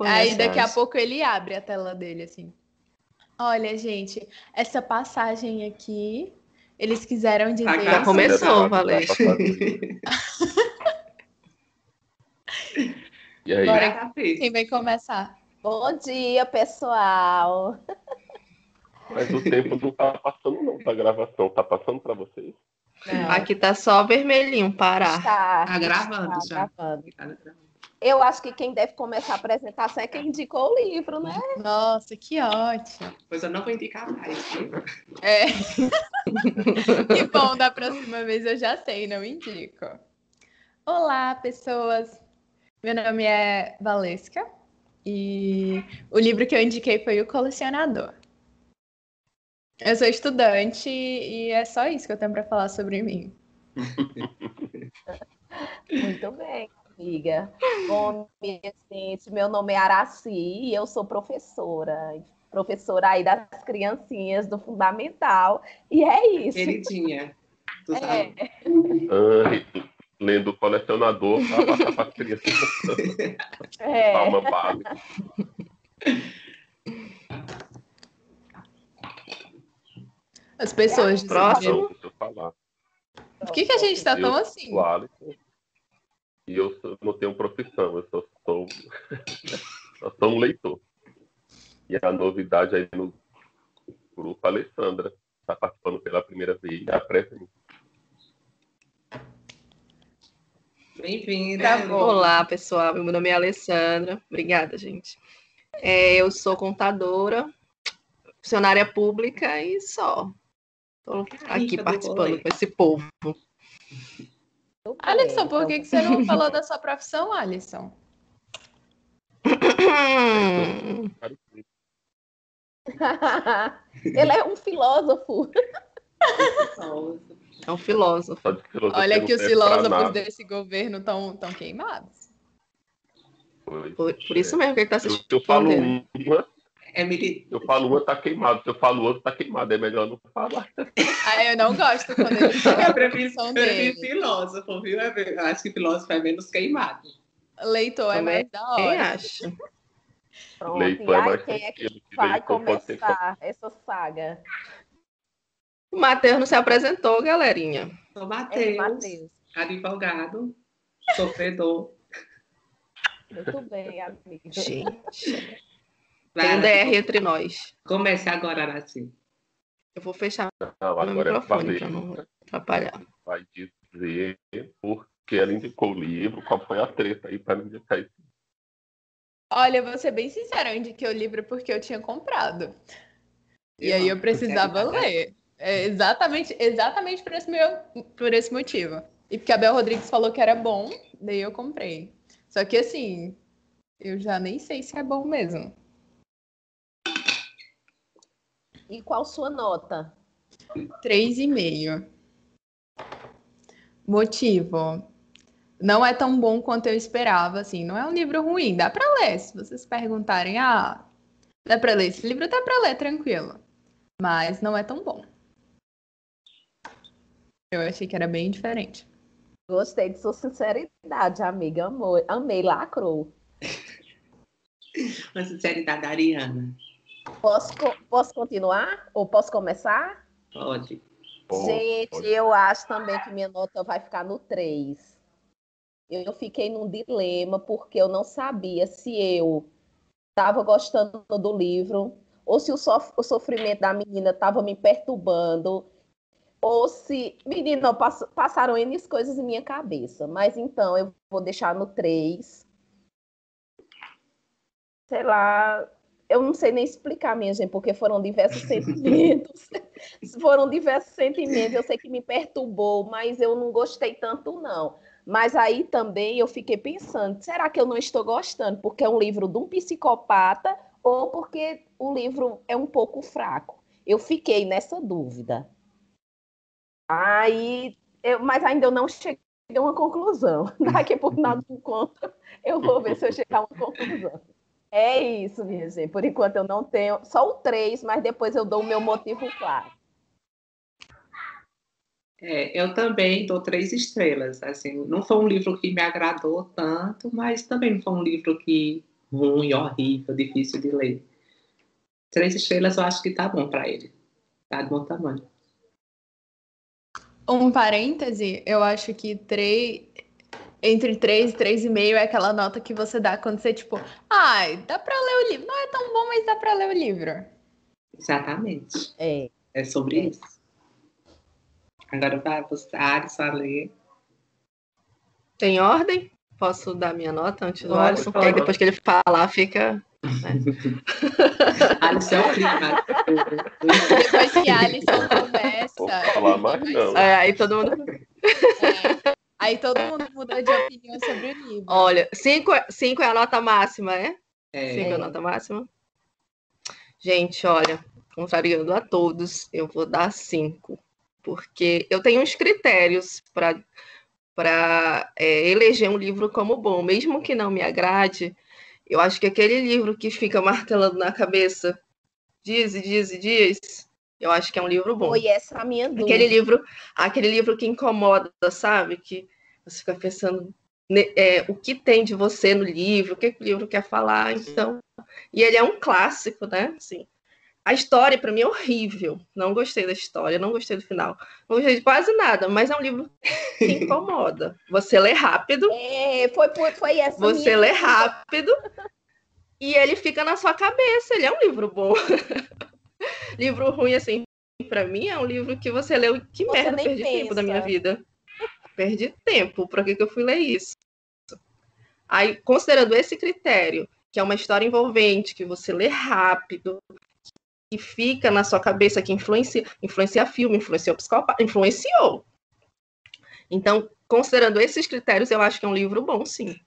Aí daqui a pouco ele abre a tela dele, assim. Olha, gente, essa passagem aqui, eles quiseram dizer. Já começou, Valente. e aí? Bora, quem vai começar? Bom dia, pessoal. Mas o tempo não tá passando, não, pra gravação. Tá passando para vocês? Não. Aqui tá só vermelhinho, parar. Tá, tá gravando tá já. Gravando. Eu acho que quem deve começar a apresentação é quem indicou o livro, né? Nossa, que ótimo. Pois eu não vou indicar mais. É. que bom, da próxima vez eu já sei, não indico. Olá, pessoas. Meu nome é Valesca e o livro que eu indiquei foi O Colecionador. Eu sou estudante e é só isso que eu tenho para falar sobre mim. Muito bem, amiga. Bom, gente, meu nome é Araci e eu sou professora. Professora aí das criancinhas do Fundamental. E é isso. Queridinha. Tu é. sabe? Lendo o colecionador para passar para as crianças. É. Palma base. As pessoas é, próximo. Por que, que a gente está tão assim? E eu não tenho profissão, eu só sou, só sou um leitor. E a novidade aí no grupo, a Alessandra, está participando pela primeira vez. Apresente. Bem-vinda. Tá Olá, pessoal. Meu nome é Alessandra. Obrigada, gente. É, eu sou contadora, funcionária pública e só. Estou aqui participando com esse povo. Alisson, por que, que você não falou da sua profissão, Alisson? Ele é um filósofo. É um filósofo. Olha que os filósofos desse governo estão tão queimados. Por, por, isso mesmo que ele está assistindo. Eu, eu falo uma, é mili... Eu falo uma, tá queimado. Se eu falo outro, tá queimado. É melhor não falar. Ah, eu não gosto quando ele fala. Eu prefiro, prefiro filósofo, viu? Eu acho que filósofo é menos queimado. Leitor é mais da hora. Quem acha? Pronto, Leitor é mais quem é que vai começar essa saga? O Matheus não se apresentou, galerinha. Sou Matheus, é advogado, sofredor. Muito bem, amigo. Gente. Tem um DR entre nós. Comece agora, Araci. Eu vou fechar não, o microfone para não atrapalhar. Vai dizer por que ela indicou o livro, qual foi a treta aí para indicar isso. Olha, vou ser bem sincera, eu indiquei o livro porque eu tinha comprado. E aí eu precisava ler. É exatamente, exatamente por esse, meu, por esse motivo. E porque a Bel Rodrigues falou que era bom, daí eu comprei. Só que assim, eu já nem sei se é bom mesmo. E qual sua nota? Três e meio. Motivo. Não é tão bom quanto eu esperava, assim. Não é um livro ruim, dá para ler. Se vocês perguntarem, ah, dá para ler esse livro, dá para ler tranquilo. Mas não é tão bom. Eu achei que era bem diferente. Gostei de sua sinceridade, amiga. Amor. Amei, lacrou. Uma sinceridade ariana. Posso, posso continuar? Ou posso começar? Pode. Gente, pode. eu acho também que minha nota vai ficar no 3. Eu fiquei num dilema porque eu não sabia se eu estava gostando do livro ou se o, sof o sofrimento da menina estava me perturbando ou se... Menina, pass passaram N coisas em minha cabeça. Mas então, eu vou deixar no 3. Sei lá, eu não sei nem explicar, minha gente, porque foram diversos sentimentos. foram diversos sentimentos. Eu sei que me perturbou, mas eu não gostei tanto, não. Mas aí também eu fiquei pensando: será que eu não estou gostando? Porque é um livro de um psicopata ou porque o livro é um pouco fraco? Eu fiquei nessa dúvida. Aí, eu, mas ainda eu não cheguei a uma conclusão. Daqui por nada por conta, eu vou ver se eu chegar a uma conclusão. É isso, minha gente. Por enquanto eu não tenho. Só o três, mas depois eu dou o meu motivo claro. É, eu também dou três estrelas. Assim, não foi um livro que me agradou tanto, mas também não foi um livro que ruim, horrível, difícil de ler. Três estrelas eu acho que tá bom para ele. Tá de bom tamanho. Um parêntese, eu acho que três, entre 3 e 3,5 é aquela nota que você dá quando você, tipo, ai, dá para ler o livro. Não é tão bom, mas dá para ler o livro. Exatamente. É. É sobre é. isso. Agora vai você, Alisson, a ler. Tem ordem? Posso dar minha nota antes do Pode, Alisson? Porque aí depois que ele falar, fica. Né? Alisson é o clima. Depois que Alisson começa. falar mais, não. É, aí todo mundo. É, aí todo mundo muda de opinião sobre o livro. Olha, 5 cinco é a nota máxima, é? 5 É. é a nota máxima. Gente, olha, contrariando a todos, eu vou dar 5. Porque eu tenho uns critérios para para é, eleger um livro como bom, mesmo que não me agrade, eu acho que aquele livro que fica martelando na cabeça dias e dias e dias, eu acho que é um livro bom. Foi essa a minha dúvida. Aquele livro, aquele livro que incomoda, sabe? Que você fica pensando ne- é, o que tem de você no livro, o que, o livro quer falar, então. E ele é um clássico, né? Assim, a história, para mim, é horrível. Não gostei da história, não gostei do final. Não gostei de quase nada, mas é um livro que incomoda. Você lê rápido, É, foi, por- foi essa você minha lê dúvida. rápido e ele fica na sua cabeça. Ele é um livro bom. livro ruim, assim, para mim, é um livro que você leu. Que Você merda, perdi tempo da minha pensa. vida. Perdi tempo. Para que, que eu fui ler isso? Aí, considerando esse critério, que é uma história envolvente, que você lê rápido, que fica na sua cabeça, que influencia, influencia filme, influenciou psicopata, influenciou. Então, considerando esses critérios, eu acho que é um livro bom, sim.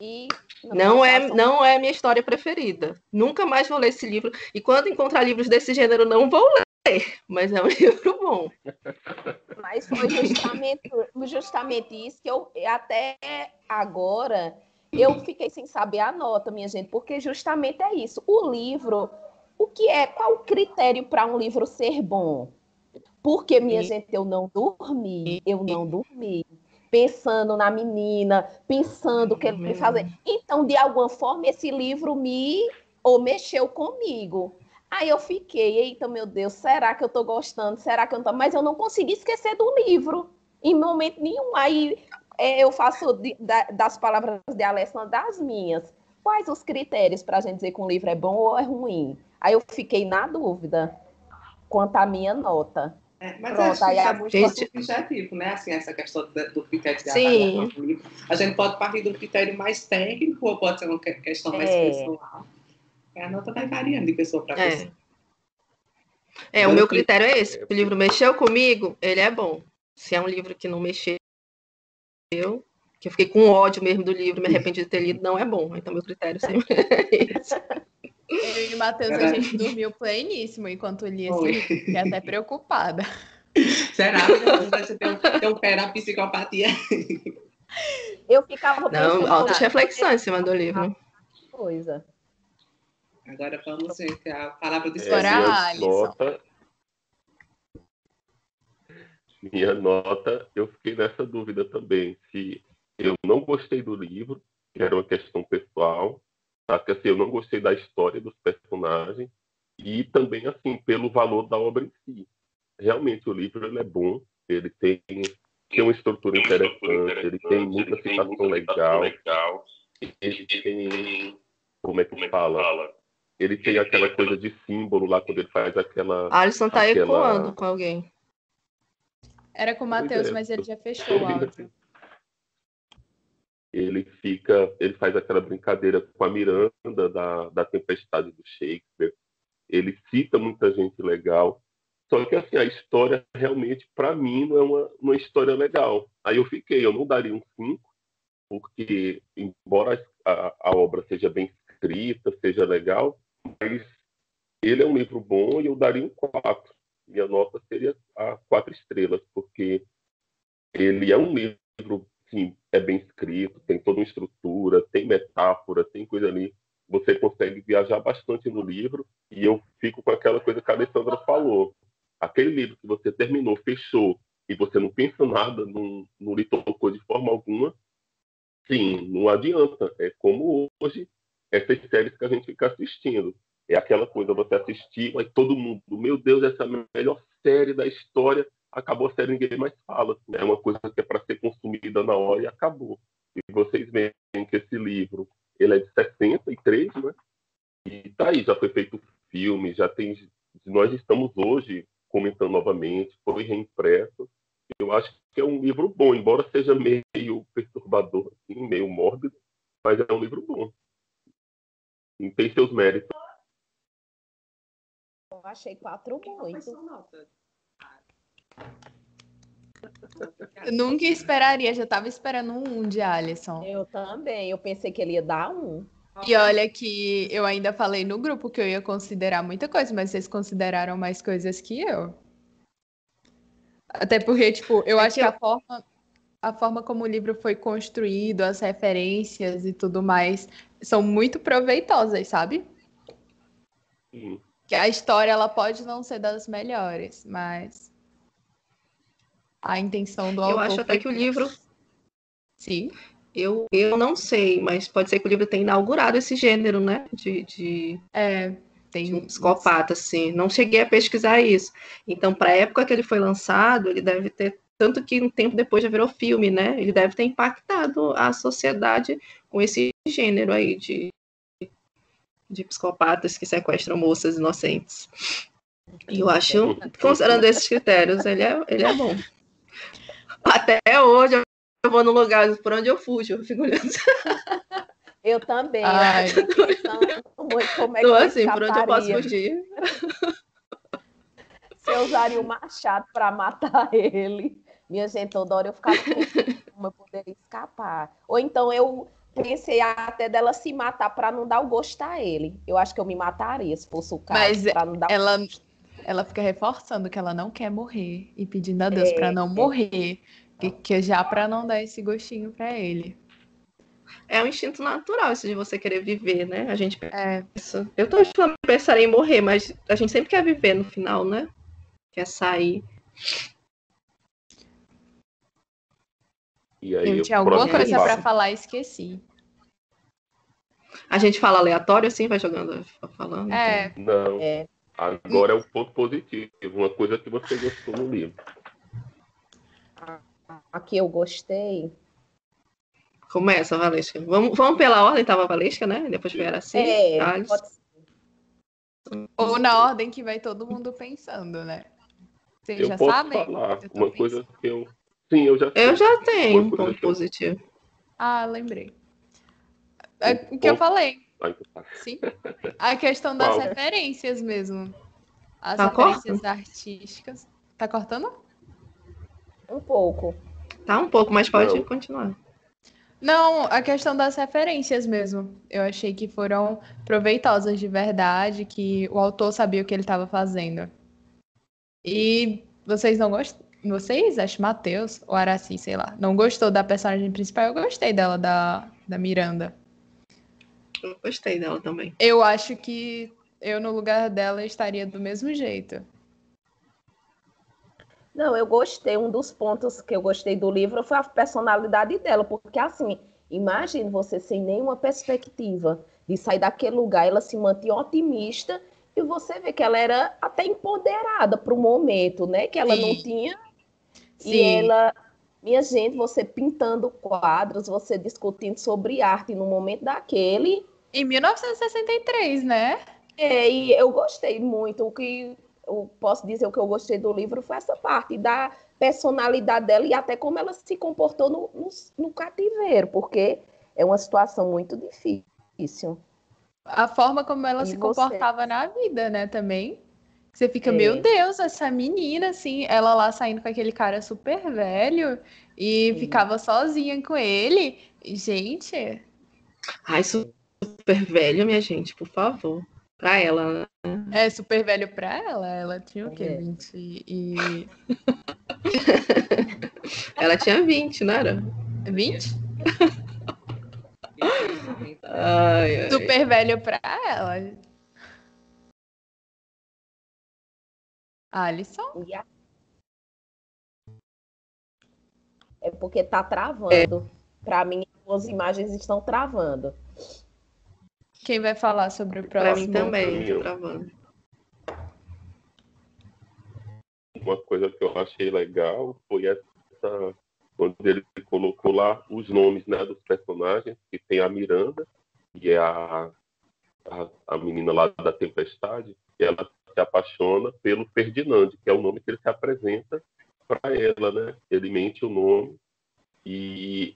E Não é, façam- não é a minha história preferida. Nunca mais vou ler esse livro. E quando encontrar livros desse gênero, não vou ler. Mas é um livro bom. Mas foi justamente, justamente isso que eu até agora eu fiquei sem saber a nota, minha gente, porque justamente é isso. O livro, o que é, qual o critério para um livro ser bom? Porque, minha E- gente, eu não dormi, eu não dormi. Pensando na menina, pensando o que ele vai fazer. Então, de alguma forma, esse livro me ou mexeu comigo. Aí eu fiquei, eita, meu Deus, será que eu tô gostando? Será que eu não tô? Mas eu não consegui esquecer do livro, em momento nenhum. Aí é, eu faço de- da- das palavras de Alessandra das minhas. Quais os critérios para a gente dizer que um livro é bom ou é ruim? Aí eu fiquei na dúvida quanto à minha nota. É, mas Pronto, acho que é muito gente- subjetivo, né? Assim, essa questão do, do critério de Sim. avaliação do. A gente pode partir de um critério mais técnico ou pode ser uma que- questão mais É. pessoal. A nota vai variando de pessoa para É. pessoa. É, o meu critério é esse. Se o livro mexeu comigo, ele é bom. Se é um livro que não mexeu, que eu fiquei com ódio mesmo do livro, me arrependi de ter lido, não é bom. Então, meu critério sempre é esse. Eu e o Matheus, a gente dormiu pleníssimo enquanto lia esse livro. Fiquei até preocupada. Será que você tem um, tem um pé na psicopatia? Eu ficava Não, altas reflexões em cima do livro. coisa. Agora vamos, gente, a palavra É, Agora, nota. Minha nota, eu fiquei nessa dúvida também. Se eu não gostei do livro, que era uma questão pessoal, que assim, eu não gostei da história dos personagens, e também assim, pelo valor da obra em si. Realmente o livro ele é bom, ele tem, tem uma estrutura interessante, ele tem muita citação legal, ele tem. Como é que fala? Ele tem aquela coisa de símbolo lá quando ele faz aquela. Alisson tá Aquela- ecoando com alguém. Era com o Matheus, é, mas ele já fechou o áudio. Ele fica, ele faz aquela brincadeira com a Miranda da, da Tempestade do Shakespeare. Ele cita muita gente legal. Só que assim, a história realmente, para mim, não é uma, uma história legal. Aí eu fiquei, eu não daria um 5, porque embora a, a obra seja bem escrita, seja legal, mas ele é um livro bom e eu daria um 4. Minha nota seria a quatro estrelas, porque ele é um livro, sim, é bem escrito, tem toda uma estrutura, tem metáfora, tem coisa ali. Você consegue viajar bastante no livro e eu fico com aquela coisa que a Alessandra falou. Aquele livro que você terminou, fechou, e você não pensa nada, não, não lhe tocou de forma alguma, sim, não adianta. É como hoje essas séries que a gente fica assistindo. É aquela coisa, você assistir, mas todo mundo, meu Deus, essa é a melhor série da história, acabou a série, ninguém mais fala. É uma coisa que é para ser consumida na hora e acabou. E vocês veem que esse livro, ele é de 63, né? E tá aí, já foi feito filme, já tem. Nós estamos hoje comentando novamente, foi reimpresso. Eu acho que é um livro bom, embora seja meio perturbador, assim, meio mórbido, mas é um livro bom. E tem seus méritos. Eu achei quatro muito. Eu nunca esperaria, já estava esperando um de Alisson. Eu também, eu pensei que ele ia dar um. E olha que eu ainda falei no grupo que eu ia considerar muita coisa, mas vocês consideraram mais coisas que eu. Até porque, tipo, eu é acho que, que a forma a forma como o livro foi construído, as referências e tudo mais, são muito proveitosas, sabe? Sim. Que a história ela pode não ser das melhores, mas a intenção do autor. Eu acho até que o livro. Sim. Eu, eu não sei, mas pode ser que o livro tenha inaugurado esse gênero, né? De, de, é, tem... de um psicopata, assim. Não cheguei a pesquisar isso. Então, para a época que ele foi lançado, ele deve ter. Tanto que um tempo depois já virou filme, né? Ele deve ter impactado a sociedade com esse gênero aí de, de psicopatas que sequestram moças inocentes. E eu acho, considerando esses critérios, ele é, ele é bom. Até hoje, eu vou no lugar por onde eu fujo, eu fico olhando. Eu também. Ai. como é que Tô assim, por onde eu posso fugir? Se eu usaria o machado para matar ele, minha gente, toda hora eu ficava como eu poderia escapar. Ou então eu pensei até dela se matar para não dar o gosto a ele. Eu acho que eu me mataria se fosse o caso. Mas não dar ela, ela fica reforçando que ela não quer morrer e pedindo a Deus é, para não é. morrer. Que, que já para não dar esse gostinho para ele. É um instinto natural isso de você querer viver, né? A gente é. pensa. Eu tô falando pensar em morrer, mas a gente sempre quer viver no final, né? Quer sair. E aí, eu tinha alguma coisa para falar e esqueci. A gente fala aleatório assim, vai jogando, falando. É. Não. É. Agora é um ponto positivo, uma coisa que você gostou no livro a que eu gostei. Começa, Valesca. Vamos, vamos pela ordem, tava a Valesca, né? Depois vieram assim. É, pode ser. Ou na ordem que vai todo mundo pensando, né? Vocês eu já posso sabem? falar uma coisa que eu. Sim, eu já Eu já tenho um ponto positivo. Ah, lembrei. É, o que eu falei. Sim. A questão das Qual? referências mesmo. As tá referências cortando? artísticas. Tá cortando? Um pouco. Tá um pouco, mas pode Não. continuar. Não, a questão das referências mesmo. Eu achei que foram proveitosas de verdade, que o autor sabia o que ele estava fazendo. E vocês não gostam? Vocês, acho Matheus ou Araci, sei lá, não gostou da personagem principal? Eu gostei dela, da, da Miranda. Eu gostei dela também. Eu acho que eu, no lugar dela, estaria do mesmo jeito. Não, eu gostei. Um dos pontos que eu gostei do livro foi a personalidade dela, porque assim, imagine você sem nenhuma perspectiva de sair daquele lugar, ela se mantinha otimista e você vê que ela era até empoderada para o momento, né? Que ela Sim. não tinha. Sim. E ela, minha gente, você pintando quadros, você discutindo sobre arte no momento daquele. Em 1963, né? É, e eu gostei muito. O que eu posso dizer o que eu gostei do livro foi essa parte da personalidade dela e até como ela se comportou no, no, no cativeiro, porque é uma situação muito difícil. A forma como ela e se você? comportava na vida, né, também. Você fica, é. meu Deus, essa menina, assim, ela lá saindo com aquele cara super velho e Sim. ficava sozinha com ele. Gente. Ai, super velho, minha gente, por favor. Pra ela, né? É super velho pra ela. Ela tinha o quê? É. 20 e. ela tinha 20, não era? 20? ai, ai. Super velho pra ela. Alisson? É porque tá travando. É. Para mim, as imagens estão travando. Quem vai falar sobre o próximo? Pra mim também, tô travando. Uma coisa que eu achei legal foi essa quando ele colocou lá os nomes né, dos personagens, que tem a Miranda, que é a, a, a menina lá da Tempestade, e ela se apaixona pelo Ferdinand, que é o nome que ele se apresenta para ela, né? Ele mente o nome e,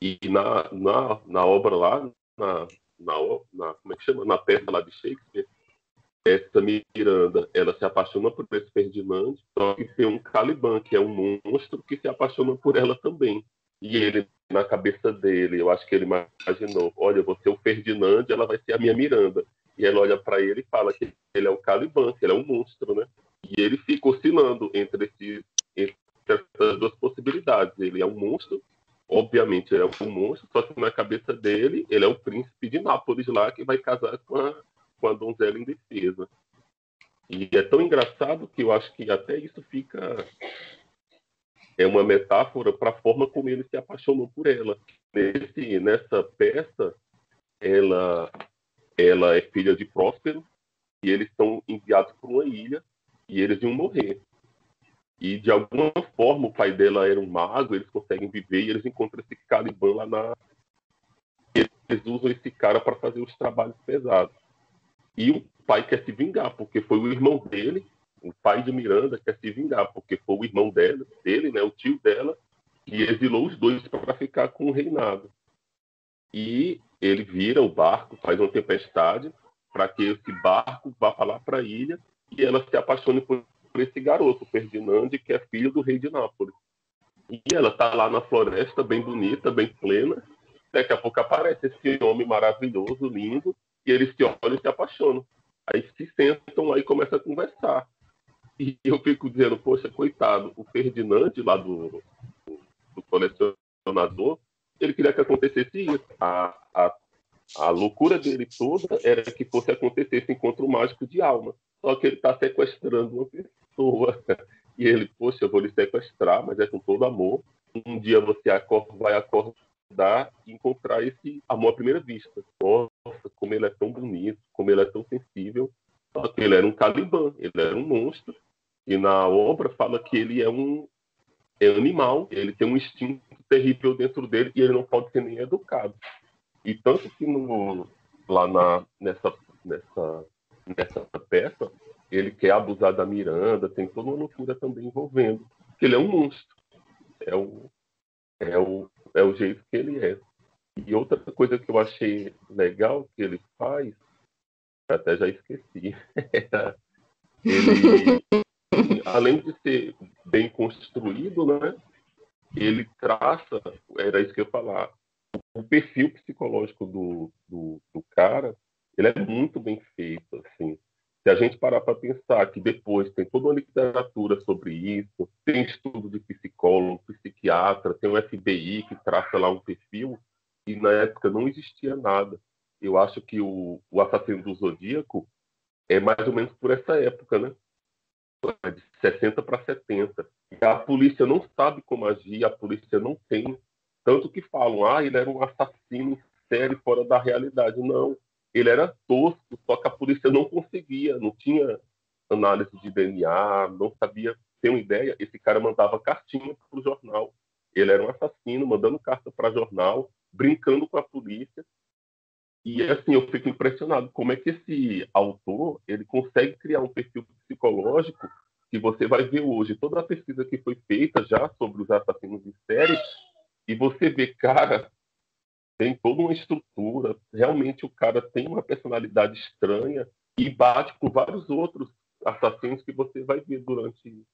e na, na, na obra lá, na, na, na, como é que chama? Na peça lá de Shakespeare, essa Miranda, ela se apaixona por esse Ferdinand, só que tem um Caliban, que é um monstro que se apaixona por ela também. E ele, na cabeça dele, eu acho que ele imaginou, olha, vou ser o Ferdinand, ela vai ser a minha Miranda. E ela olha para ele e fala que ele é o Caliban, que ele é um monstro, né? E ele fica oscilando entre, esses, entre essas duas possibilidades. Ele é um monstro, obviamente ele é um monstro, só que na cabeça dele, ele é o príncipe de Nápoles lá, que vai casar com a com a donzela indefesa. E é tão engraçado que eu acho que até isso fica é uma metáfora para a forma como ele se apaixonou por ela. Nesse, nessa peça, ela, ela é filha de Próspero e eles são enviados para uma ilha e eles iam morrer. E de alguma forma o pai dela era um mago, eles conseguem viver e eles encontram esse Caliban lá na. Eles usam esse cara para fazer os trabalhos pesados. E o pai quer se vingar, porque foi o irmão dele, o pai de Miranda quer se vingar, porque foi o irmão dela, dele, né, o tio dela, que exilou os dois para ficar com o reinado. E ele vira o barco, faz uma tempestade, para que esse barco vá lá para a ilha e ela se apaixone por esse garoto, Ferdinand, que é filho do rei de Nápoles. E ela está lá na floresta, bem bonita, bem plena. Daqui a pouco aparece esse homem maravilhoso, lindo, e eles se olham e se apaixonam. Aí se sentam lá e começam a conversar. E eu fico dizendo, poxa, coitado, o Ferdinand lá do, do colecionador, ele queria que acontecesse isso. A, a, a loucura dele toda era que fosse acontecer esse encontro mágico de alma. Só que ele está sequestrando uma pessoa. E ele, poxa, eu vou lhe sequestrar, mas é com todo amor. Um dia você vai acordar dar e encontrar esse amor à primeira vista. Nossa, como ele é tão bonito, como ele é tão sensível. Só que ele era um Caliban, ele era um monstro. E na obra fala que ele é um é animal, ele tem um instinto terrível dentro dele e ele não pode ser nem educado. E tanto que no, lá na, nessa, nessa, nessa peça, ele quer abusar da Miranda, tem toda uma loucura também envolvendo. Que ele é um monstro. É o, é o, é o jeito que ele é. E outra coisa que eu achei legal que ele faz, até já esqueci, ele, além de ser bem construído, né, ele traça, era isso que eu ia falar, o perfil psicológico do, do, do cara, ele é muito bem feito, assim. Se a gente parar para pensar que depois tem toda uma literatura sobre isso, tem estudo de psicólogo, psiquiatra, tem o FBI que traça lá um perfil, e na época não existia nada. Eu acho que o, o assassino do Zodíaco é mais ou menos por essa época, né? De 60 para 70. E a polícia não sabe como agir, a polícia não tem. Tanto que falam, ah, ele era um assassino sério fora da realidade. Não ele era tosco, só que a polícia não conseguia, não tinha análise de DNA, não sabia ter uma ideia. Esse cara mandava cartinha para o jornal. Ele era um assassino, mandando carta para jornal, brincando com a polícia. E assim, eu fico impressionado como é que esse autor ele consegue criar um perfil psicológico que você vai ver hoje toda a pesquisa que foi feita já sobre os assassinos de série e você vê cara tem toda uma estrutura. Realmente o cara tem uma personalidade estranha e bate com vários outros assassinos que você vai ver durante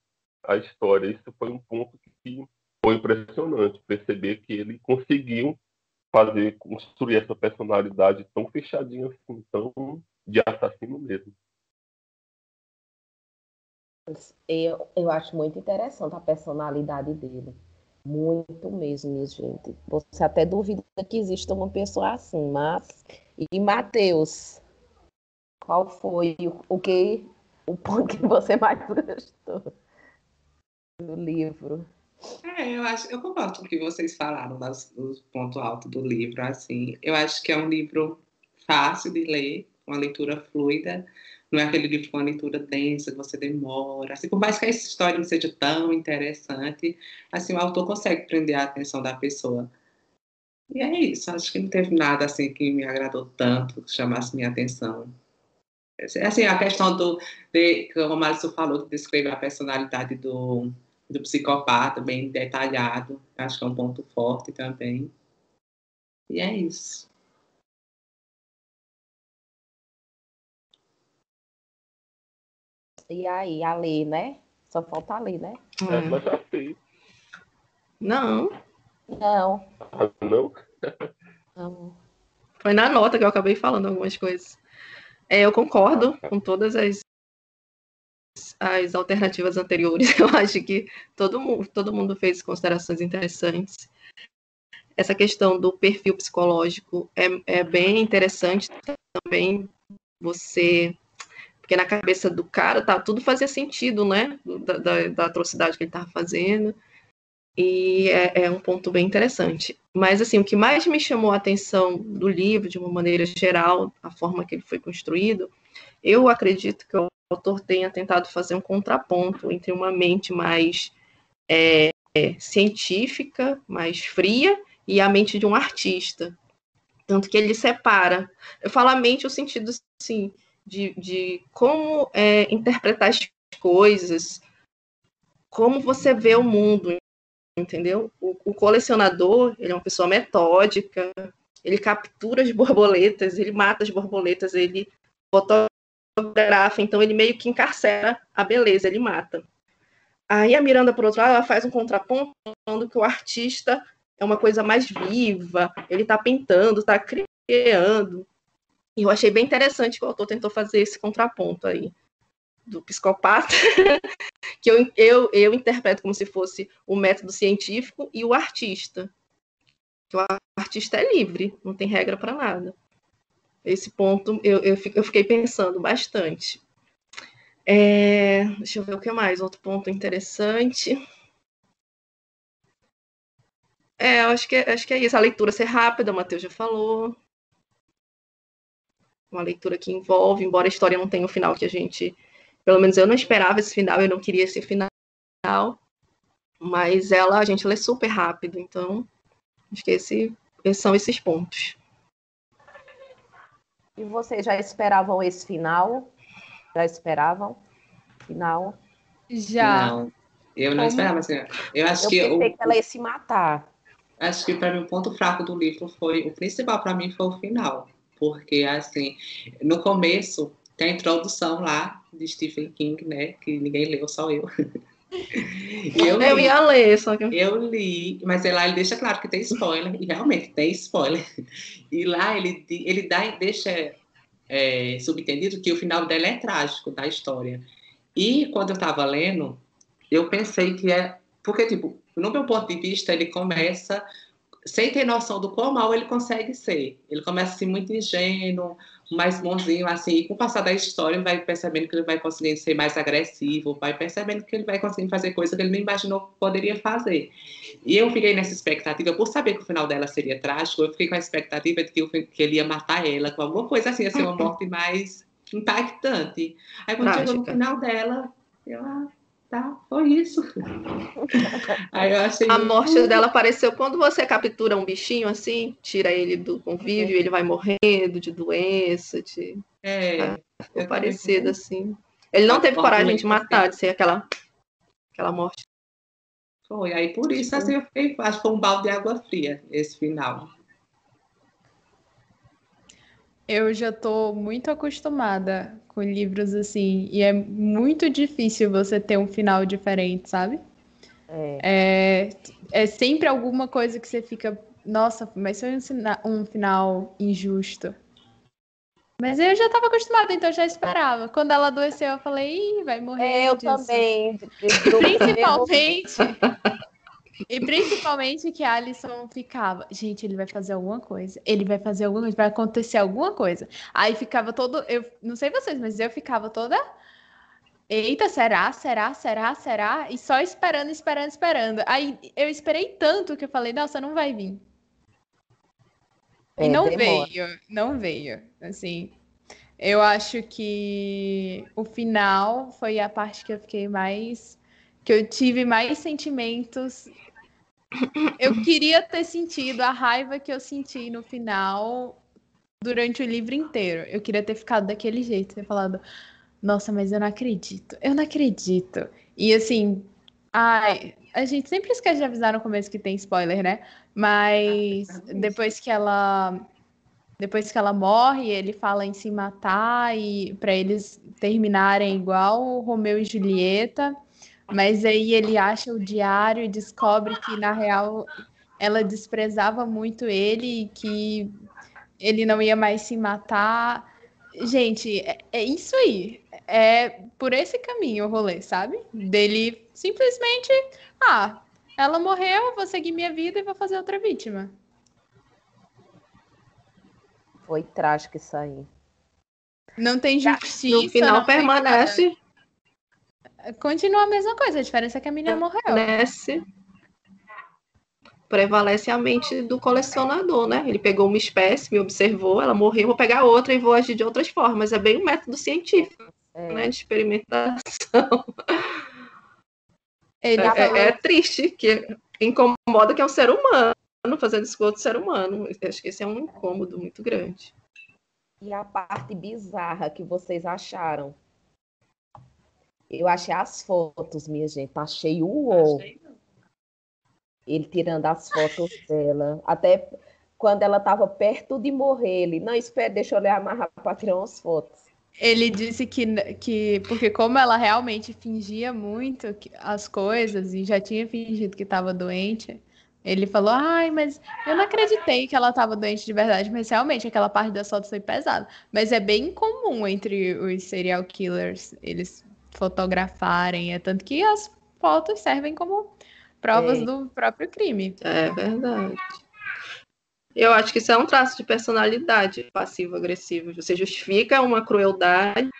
a história. Isso foi um ponto que foi impressionante perceber que ele conseguiu fazer construir essa personalidade tão fechadinha assim, tão de assassino mesmo. Eu, eu acho muito interessante a personalidade dele. Muito mesmo, minha gente. Você até duvida que exista uma pessoa assim, mas. E Matheus, qual foi o, que o ponto que você mais gostou do livro? É, eu acho, eu concordo com o que vocês falaram das, dos pontos altos do livro, assim. Eu acho que é um livro fácil de ler, uma leitura fluida, não é aquele livro com uma leitura densa, que você demora. Assim, por mais que a história não seja tão interessante, assim, o autor consegue prender a atenção da pessoa. E é isso, acho que não teve nada assim que me agradou tanto, que chamasse minha atenção. Assim, a questão do, de, como o Alisson falou, de descrever a personalidade do, do psicopata, bem detalhado, acho que é um ponto forte também. E é isso. E aí, a lei, né? Só falta a lei, né? Ela já fez. Não. Não. Ah, não? não. Foi na nota que eu acabei falando algumas coisas. É, eu concordo com todas as, as alternativas anteriores. Eu acho que todo mundo, todo mundo fez considerações interessantes. Essa questão do perfil psicológico é, é bem interessante também você porque na cabeça do cara tá, tudo fazia sentido, né? Da, da, da atrocidade que ele estava fazendo. E é, é, um ponto bem interessante. Mas, assim, o que mais me chamou a atenção do livro, de uma maneira geral, a forma que ele foi construído, eu acredito que o autor tenha tentado fazer um contraponto entre uma mente mais é, é, científica, mais fria, e a mente de um artista. Tanto que ele separa. Eu falo a mente no sentido, assim, de, de como é, interpretar as coisas, como você vê o mundo, entendeu? O, o, colecionador, ele é uma pessoa metódica, ele captura as borboletas, ele mata as borboletas, ele fotografa, então ele meio que encarcera a beleza, ele mata. Aí a Miranda, por outro lado, ela faz um contraponto falando que o artista é uma coisa mais viva, ele está pintando, está criando. E eu achei bem interessante que o autor tentou fazer esse contraponto aí do psicopata, que eu, eu, eu interpreto como se fosse o método científico e o artista. Que o artista é livre, não tem regra para nada. Esse ponto eu, eu, eu fiquei pensando bastante. É, deixa eu ver o que mais, outro ponto interessante. É, acho que, acho que é isso. A leitura ser rápida, o Matheus já falou uma leitura que envolve, embora a história não tenha o final que a gente, pelo menos eu não esperava esse final, eu não queria esse final, mas ela a gente lê super rápido, então acho que esse, esses são esses pontos. E vocês já esperavam esse final? Já esperavam? Final? Já. Não, eu não Como? esperava. Assim, eu acho eu que pensei eu, que ela ia se matar. Acho que para mim o ponto fraco do livro foi o principal para mim foi o final porque assim, no começo tem a introdução lá de Stephen King, né, que ninguém leu, só eu. eu, eu ia ler, só que eu li, mas lá ele deixa claro que tem spoiler e realmente tem spoiler. E lá ele ele dá deixa é, subentendido que o final dela é trágico da história. E quando eu estava lendo, eu pensei que é porque tipo, no meu ponto de vista, ele começa sem ter noção do quão mal ele consegue ser. Ele começa assim muito ingênuo, mais bonzinho, assim, e com o passar da história ele vai percebendo que ele vai conseguindo ser mais agressivo, vai percebendo que ele vai conseguindo fazer coisas que ele não imaginou que poderia fazer. E eu fiquei nessa expectativa, por saber que o final dela seria trágico, eu fiquei com a expectativa de que, que ele ia matar ela, com alguma coisa assim, ia ser uma morte mais impactante. Aí quando Trágica. chegou no final dela, eu, ah, tá, foi isso. Aí eu achei... A morte dela apareceu quando você captura um bichinho assim, tira ele do convívio, ele vai morrendo de doença, de. É. Ah, ficou parecido assim. Ele não teve coragem de matar, de ser aquela, aquela morte. Foi, aí por isso assim eu fiquei, acho que foi um balde de água fria esse final. Eu já estou muito acostumada com livros assim, e é muito difícil você ter um final diferente, sabe? É. é, é sempre alguma coisa que você fica, nossa, mas foi um, final injusto. Mas eu já estava acostumada, então eu já esperava. Quando ela adoeceu, eu falei, Ih, vai morrer. É, eu disso. também. Principalmente. E principalmente que a Alison ficava, gente, ele vai fazer alguma coisa, ele vai fazer alguma coisa, vai acontecer alguma coisa. Aí ficava todo, eu não sei vocês, mas eu ficava toda, eita, será, será, será, será? E só esperando, esperando, esperando. Aí eu esperei tanto que eu falei, nossa, não vai vir. É, e não demora. veio, não veio. Assim, eu acho que o final foi a parte que eu fiquei mais. que eu tive mais sentimentos. Eu queria ter sentido a raiva que eu senti no final durante o livro inteiro. Eu queria ter ficado daquele jeito, ter falado, nossa, mas eu não acredito, eu não acredito. E assim, ai, a gente sempre esquece de avisar no começo que tem spoiler, né? Mas depois que ela depois que ela morre, ele fala em se matar e para eles terminarem igual Romeu e Julieta. Mas aí ele acha o diário e descobre que na real ela desprezava muito ele e que ele não ia mais se matar. Gente, é, é isso aí. É por esse caminho o rolê, sabe? Dele simplesmente, ah, ela morreu, vou seguir minha vida e vou fazer outra vítima. Foi trágico isso aí. Não tem justiça. No final permanece. Continua a mesma coisa, a diferença é que a menina morreu. Permanece. Prevalece a mente do colecionador, né? Ele pegou uma espécie, me observou, ela morreu, vou pegar outra e vou agir de outras formas. É bem um método científico, é. né? De experimentação. É, é, é, triste, que incomoda que é um ser humano fazendo isso com outro ser humano. Acho que esse é um incômodo muito grande. E a parte bizarra que vocês acharam? Eu achei as fotos, minha gente. Achei o uou. Ele tirando as fotos dela. Até quando ela estava perto de morrer, ele, não, espera, deixa eu lhe amarrar para tirar umas fotos. Ele disse que, que, porque como ela realmente fingia muito as coisas e já tinha fingido que estava doente, ele falou, ai, mas eu não acreditei que ela estava doente de verdade, mas realmente aquela parte da foto foi pesada. Mas é bem comum entre os serial killers eles fotografarem, é tanto que as fotos servem como provas é. do próprio crime. É verdade. Eu acho que isso é um traço de personalidade passivo-agressivo. Você justifica uma crueldade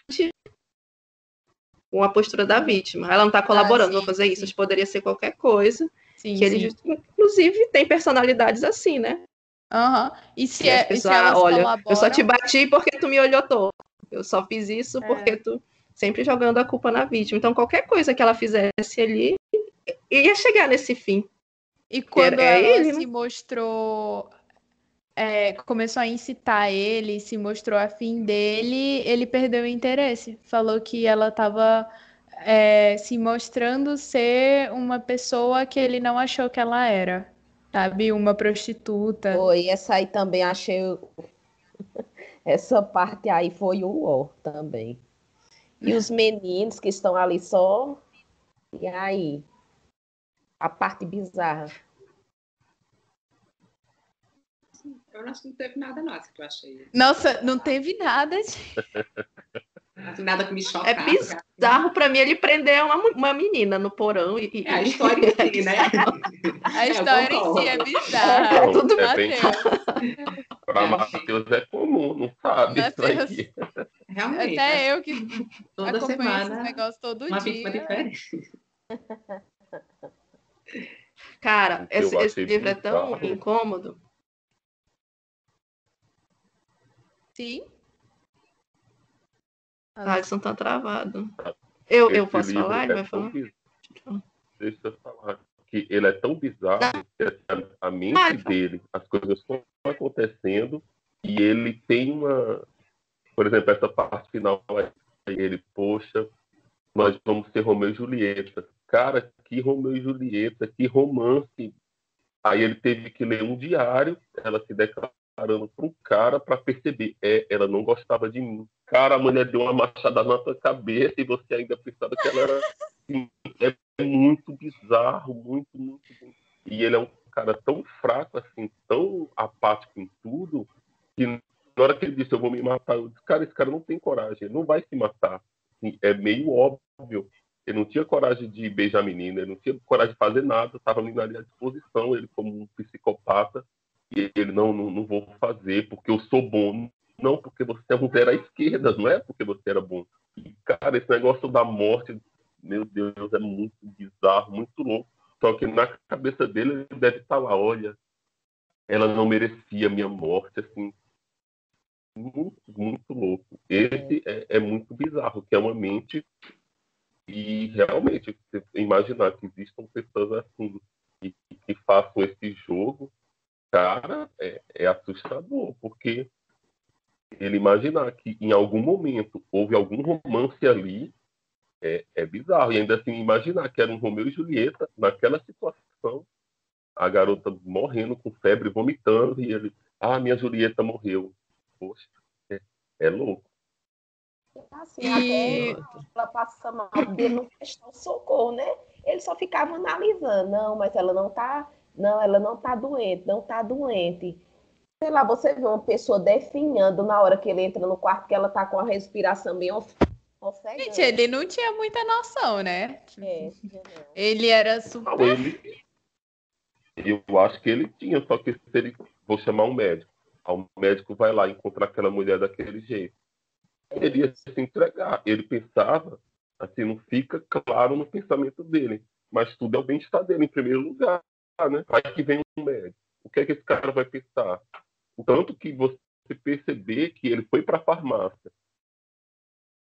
com a postura da vítima. Ela não está colaborando, ah, vou fazer sim. isso. Poderia ser qualquer coisa. Sim, que ele, inclusive, tem personalidades assim, né? Uhum. E se, é, pessoas, e se elas olha, colaboram... eu só te bati porque tu me olhou todo. Eu só fiz isso é. porque tu sempre jogando a culpa na vítima. Então, qualquer coisa que ela fizesse ali ia chegar nesse fim. E quando é ela ele, se né? mostrou é, começou a incitar ele, se mostrou afim dele, ele perdeu o interesse. Falou que ela estava é, se mostrando ser uma pessoa que ele não achou que ela era, sabe? Uma prostituta. Foi, essa aí também achei. essa parte aí foi o ó também. E os meninos que estão ali só. E aí? A parte bizarra. Eu acho que não teve nada, não, que eu achei. Nossa, não teve nada. Nada que me choca. É bizarro para mim ele prender uma, uma menina no porão. E, É a história em si, né? A história em si é bizarra. É, tudo é bem... Para Matheus é comum, não sabe Mateus... isso Realmente. Até é. eu que toda semana esse negócio todo uma dia. diferente. Cara, esse, esse livro é tão incômodo. Sim. Alisson tá travado. Eu, eu posso falar? Ele é vai falar? Deixa eu falar. Que ele é tão bizarro que assim, a mente dele, as coisas estão acontecendo e ele tem uma. Por exemplo, essa parte final aí, ele, poxa, nós vamos ser Romeu e Julieta. Cara, que Romeu e Julieta, que romance. Aí ele teve que ler um diário, ela se declara parando para um cara para perceber, é, ela não gostava de mim. Cara, a mulher deu uma machada na tua cabeça e você ainda pensava que ela era é muito bizarro, muito, muito. E ele é um cara tão fraco, assim, tão apático em tudo, que na hora que ele disse, eu vou me matar, eu disse, cara, esse cara não tem coragem, ele não vai se matar. Assim, é meio óbvio. Ele não tinha coragem de beijar a menina, ele não tinha coragem de fazer nada, estava ali à disposição, ele como um psicopata, e ele, não, não, não vou fazer porque eu sou bom. Não, porque você é zero à esquerda, não é porque você era bom. E, cara, esse negócio da morte, meu Deus, é muito bizarro, muito louco. Só que na cabeça dele ele deve estar lá, olha, ela não merecia minha morte, assim, muito, muito louco. Esse é, é muito bizarro, que é uma mente e realmente imaginar que existam pessoas assim e que façam esse jogo, cara, é, é assustador, porque ele imaginar que em algum momento houve algum romance ali é, é bizarro. E ainda assim, imaginar que era um Romeu e Julieta naquela situação, a garota morrendo com febre, vomitando, e ele, ah, minha Julieta morreu. Poxa, é, é louco. Assim, e... até ela passa mal dele não prestar o socorro, né? Ele só ficava analisando, não, mas ela não tá, não, ela não tá doente, não tá doente sei lá, você vê uma pessoa definhando na hora que ele entra no quarto que ela tá com a respiração bem ofegante. Gente, ele não tinha muita noção, né? É, ele era super. Não, ele... Eu acho que ele tinha, só que se ele. Vou chamar um médico. O médico vai lá encontrar aquela mulher daquele jeito. Ele ia se entregar. Ele pensava, assim, não fica claro no pensamento dele. Mas tudo é o bem-estar dele em primeiro lugar, né? Vai que vem um médico. O que é que esse cara vai pensar? Tanto que você perceber que ele foi para a farmácia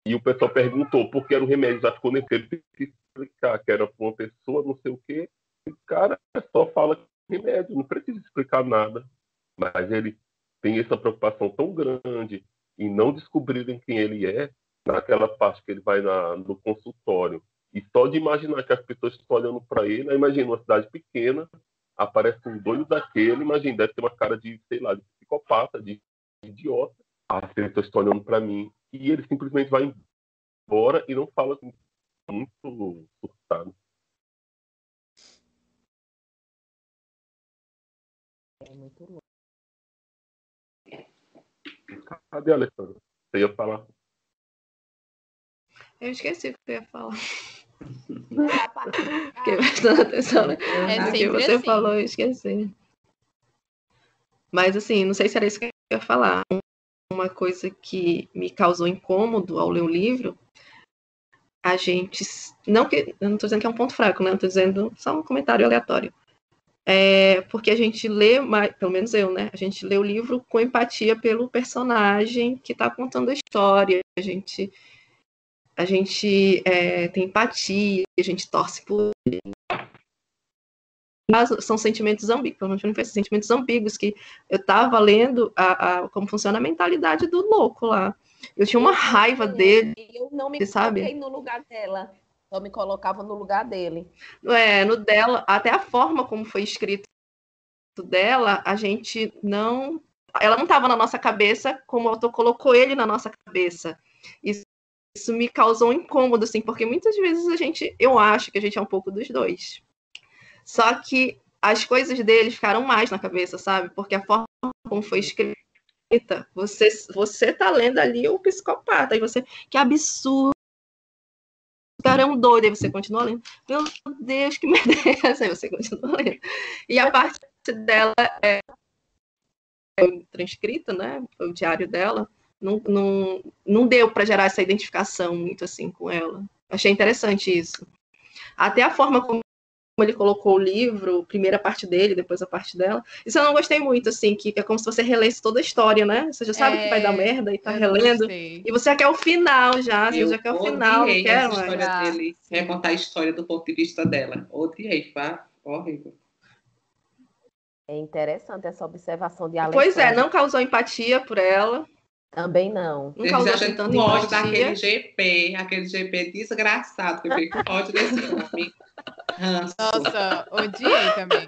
e o pessoal perguntou por que era o remédio, já ficou nesse ele que explicar que era uma pessoa, não sei o quê. O cara só fala remédio, não precisa explicar nada. Mas ele tem essa preocupação tão grande em não descobrirem quem ele é, naquela parte que ele vai na, no consultório. E só de imaginar que as pessoas estão olhando para ele, imagina uma cidade pequena, aparece um doido daquele, imagina, deve ter uma cara de, sei lá, de psicopata, de idiota. As pessoas estão olhando para mim e ele simplesmente vai embora e não fala com muito surtado. É muito louco. Cadê a Alessandra? Você ia falar? Eu esqueci o que eu ia falar. Fiquei prestando atenção né? é que você assim. falou, eu esqueci. Mas assim, não sei se era isso que eu ia falar. Uma coisa que me causou incômodo ao ler o livro, a gente. Não que. Eu não estou dizendo que é um ponto fraco, né? Estou dizendo só um comentário aleatório. É, porque a gente lê, pelo menos eu, né? A gente lê o livro com empatia pelo personagem que está contando a história. A gente, a gente é, tem empatia, a gente torce por são sentimentos ambíguos, pelo menos foi sentimentos ambíguos, que eu estava lendo a, a, como funciona a mentalidade do louco lá. Eu tinha uma raiva dele. Eu não me sabe? coloquei no lugar dela. Eu me colocava no lugar dele. É, no dela, até a forma como foi escrito dela, a gente não. Ela não estava na nossa cabeça como o autor colocou ele na nossa cabeça. Isso, isso me causou um incômodo, assim, porque muitas vezes a gente, eu acho que a gente é um pouco dos dois. Só que as coisas dele ficaram mais na cabeça, sabe? Porque a forma como foi escrita, você, você tá lendo ali o psicopata, e você, que absurdo. O cara é um doido, aí você continua lendo. Meu Deus, que merda é essa? Aí você continua lendo. E a parte dela é, transcrita, né? O diário dela. Não, não, não deu para gerar essa identificação muito assim com ela. Achei interessante isso. Até a forma como ele colocou o livro, primeira parte dele, depois a parte dela. Isso eu não gostei muito, assim, que é como se você relesse toda a história, né? Você já sabe é, que vai dar é, merda e tá relendo. E você já quer o final já, você já quer o final, não quer mais. história ah, dele, quer contar a história do ponto de vista dela. Odiei, pá, horrível. É interessante essa observação de Alexandre. Pois é, não causou empatia por ela. Também não. Não causou assim, tanto ódio daquele GP, aquele GP desgraçado, que eu fiquei com ódio desse homem. Nossa, odiei também.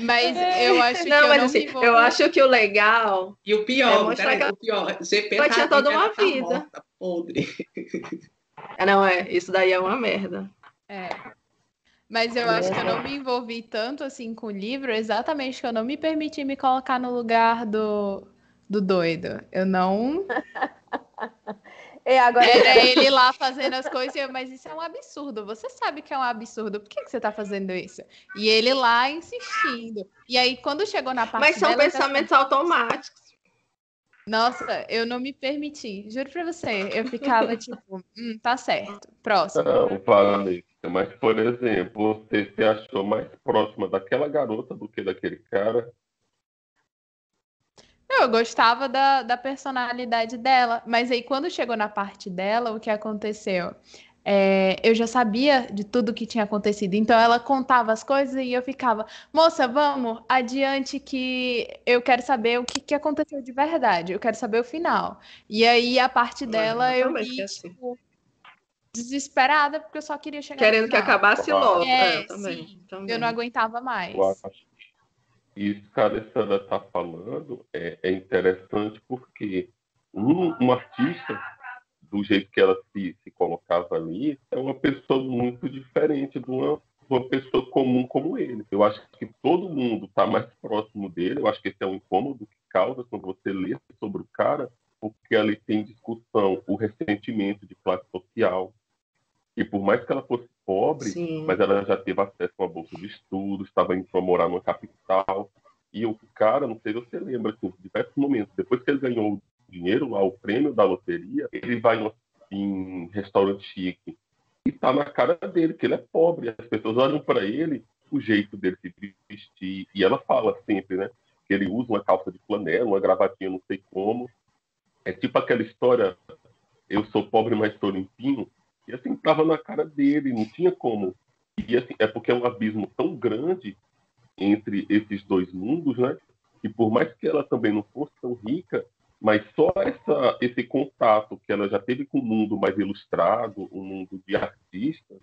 Mas eu acho que não, eu mas não assim, eu acho que o legal. E o pior, é peraí, que... o pior, GP ela tinha toda uma vida. Morta, podre. É, não, é, isso daí é uma merda. É. Mas eu acho que eu não me envolvi tanto assim com o livro, exatamente que eu não me permiti me colocar no lugar do, do doido. Eu não É, agora... Era ele lá fazendo as coisas, mas isso é um absurdo. Você sabe que é um absurdo. Por que, que você está fazendo isso? E ele lá insistindo. E aí, quando chegou na parte Mas são dela, pensamentos tá... automáticos. Nossa, eu não me permiti. Juro pra você. Eu ficava tipo, hum, tá certo. Próximo. Não, Valência, mas, por exemplo, você se achou mais próxima daquela garota do que daquele cara? Eu gostava da, da personalidade dela, mas aí quando chegou na parte dela, o que aconteceu? É, eu já sabia de tudo que tinha acontecido. Então ela contava as coisas e eu ficava, moça, vamos adiante que eu quero saber o que, que aconteceu de verdade. Eu quero saber o final. E aí a parte dela eu vi, assim. tipo, desesperada porque eu só queria chegar. Querendo que acabasse logo. É, é também, sim, também, Eu não aguentava mais. Isso que a Alessandra está falando é, é, interessante porque um, um artista do jeito que ela se, se colocava ali, é uma pessoa muito diferente de uma, uma pessoa comum como ele. Eu acho que todo mundo está mais próximo dele. Eu acho que esse é um incômodo que causa quando você lê sobre o cara, porque ali tem discussão, o ressentimento de classe social. E por mais que ela fosse pobre, Sim. mas ela já teve acesso a uma bolsa de estudos, estava indo para morar numa capital. E o cara, não sei se você lembra, assim, diversos momentos, depois que ele ganhou dinheiro lá, o prêmio da loteria, ele vai em restaurante chique e tá na cara dele que ele é pobre. As pessoas olham para ele, o jeito dele se vestir, e ela fala sempre, né? Que ele usa uma calça de flanela, uma gravatinha, não sei como. É tipo aquela história, eu sou pobre, mas sou limpinho. E assim, tava na cara dele, não tinha como. E assim, é porque é um abismo tão grande entre esses dois mundos, né? Que por mais que ela também não fosse tão rica, mas só essa, esse contato que ela já teve com o mundo mais ilustrado, o mundo de artistas,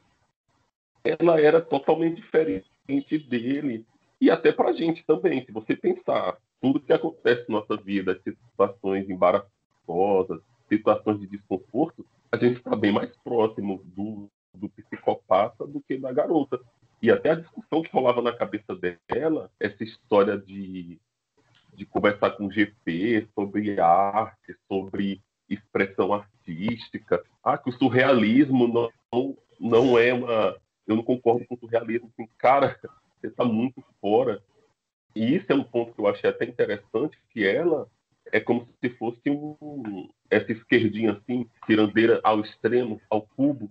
ela era totalmente diferente dele. E até para a gente também, se você pensar tudo que acontece na nossa vida, situações embaraçosas, situações de desconforto, a gente está bem mais próximo do, do psicopata do que da garota. E até a discussão que rolava na cabeça dela, essa história de de conversar com o GP sobre arte, sobre expressão artística. Ah, que o surrealismo não, não é uma. Eu não concordo com o surrealismo. Assim, cara, você está muito fora. E isso é um ponto que eu achei até interessante, que ela é como se fosse um, essa esquerdinha assim, tirandeira ao extremo, ao cubo.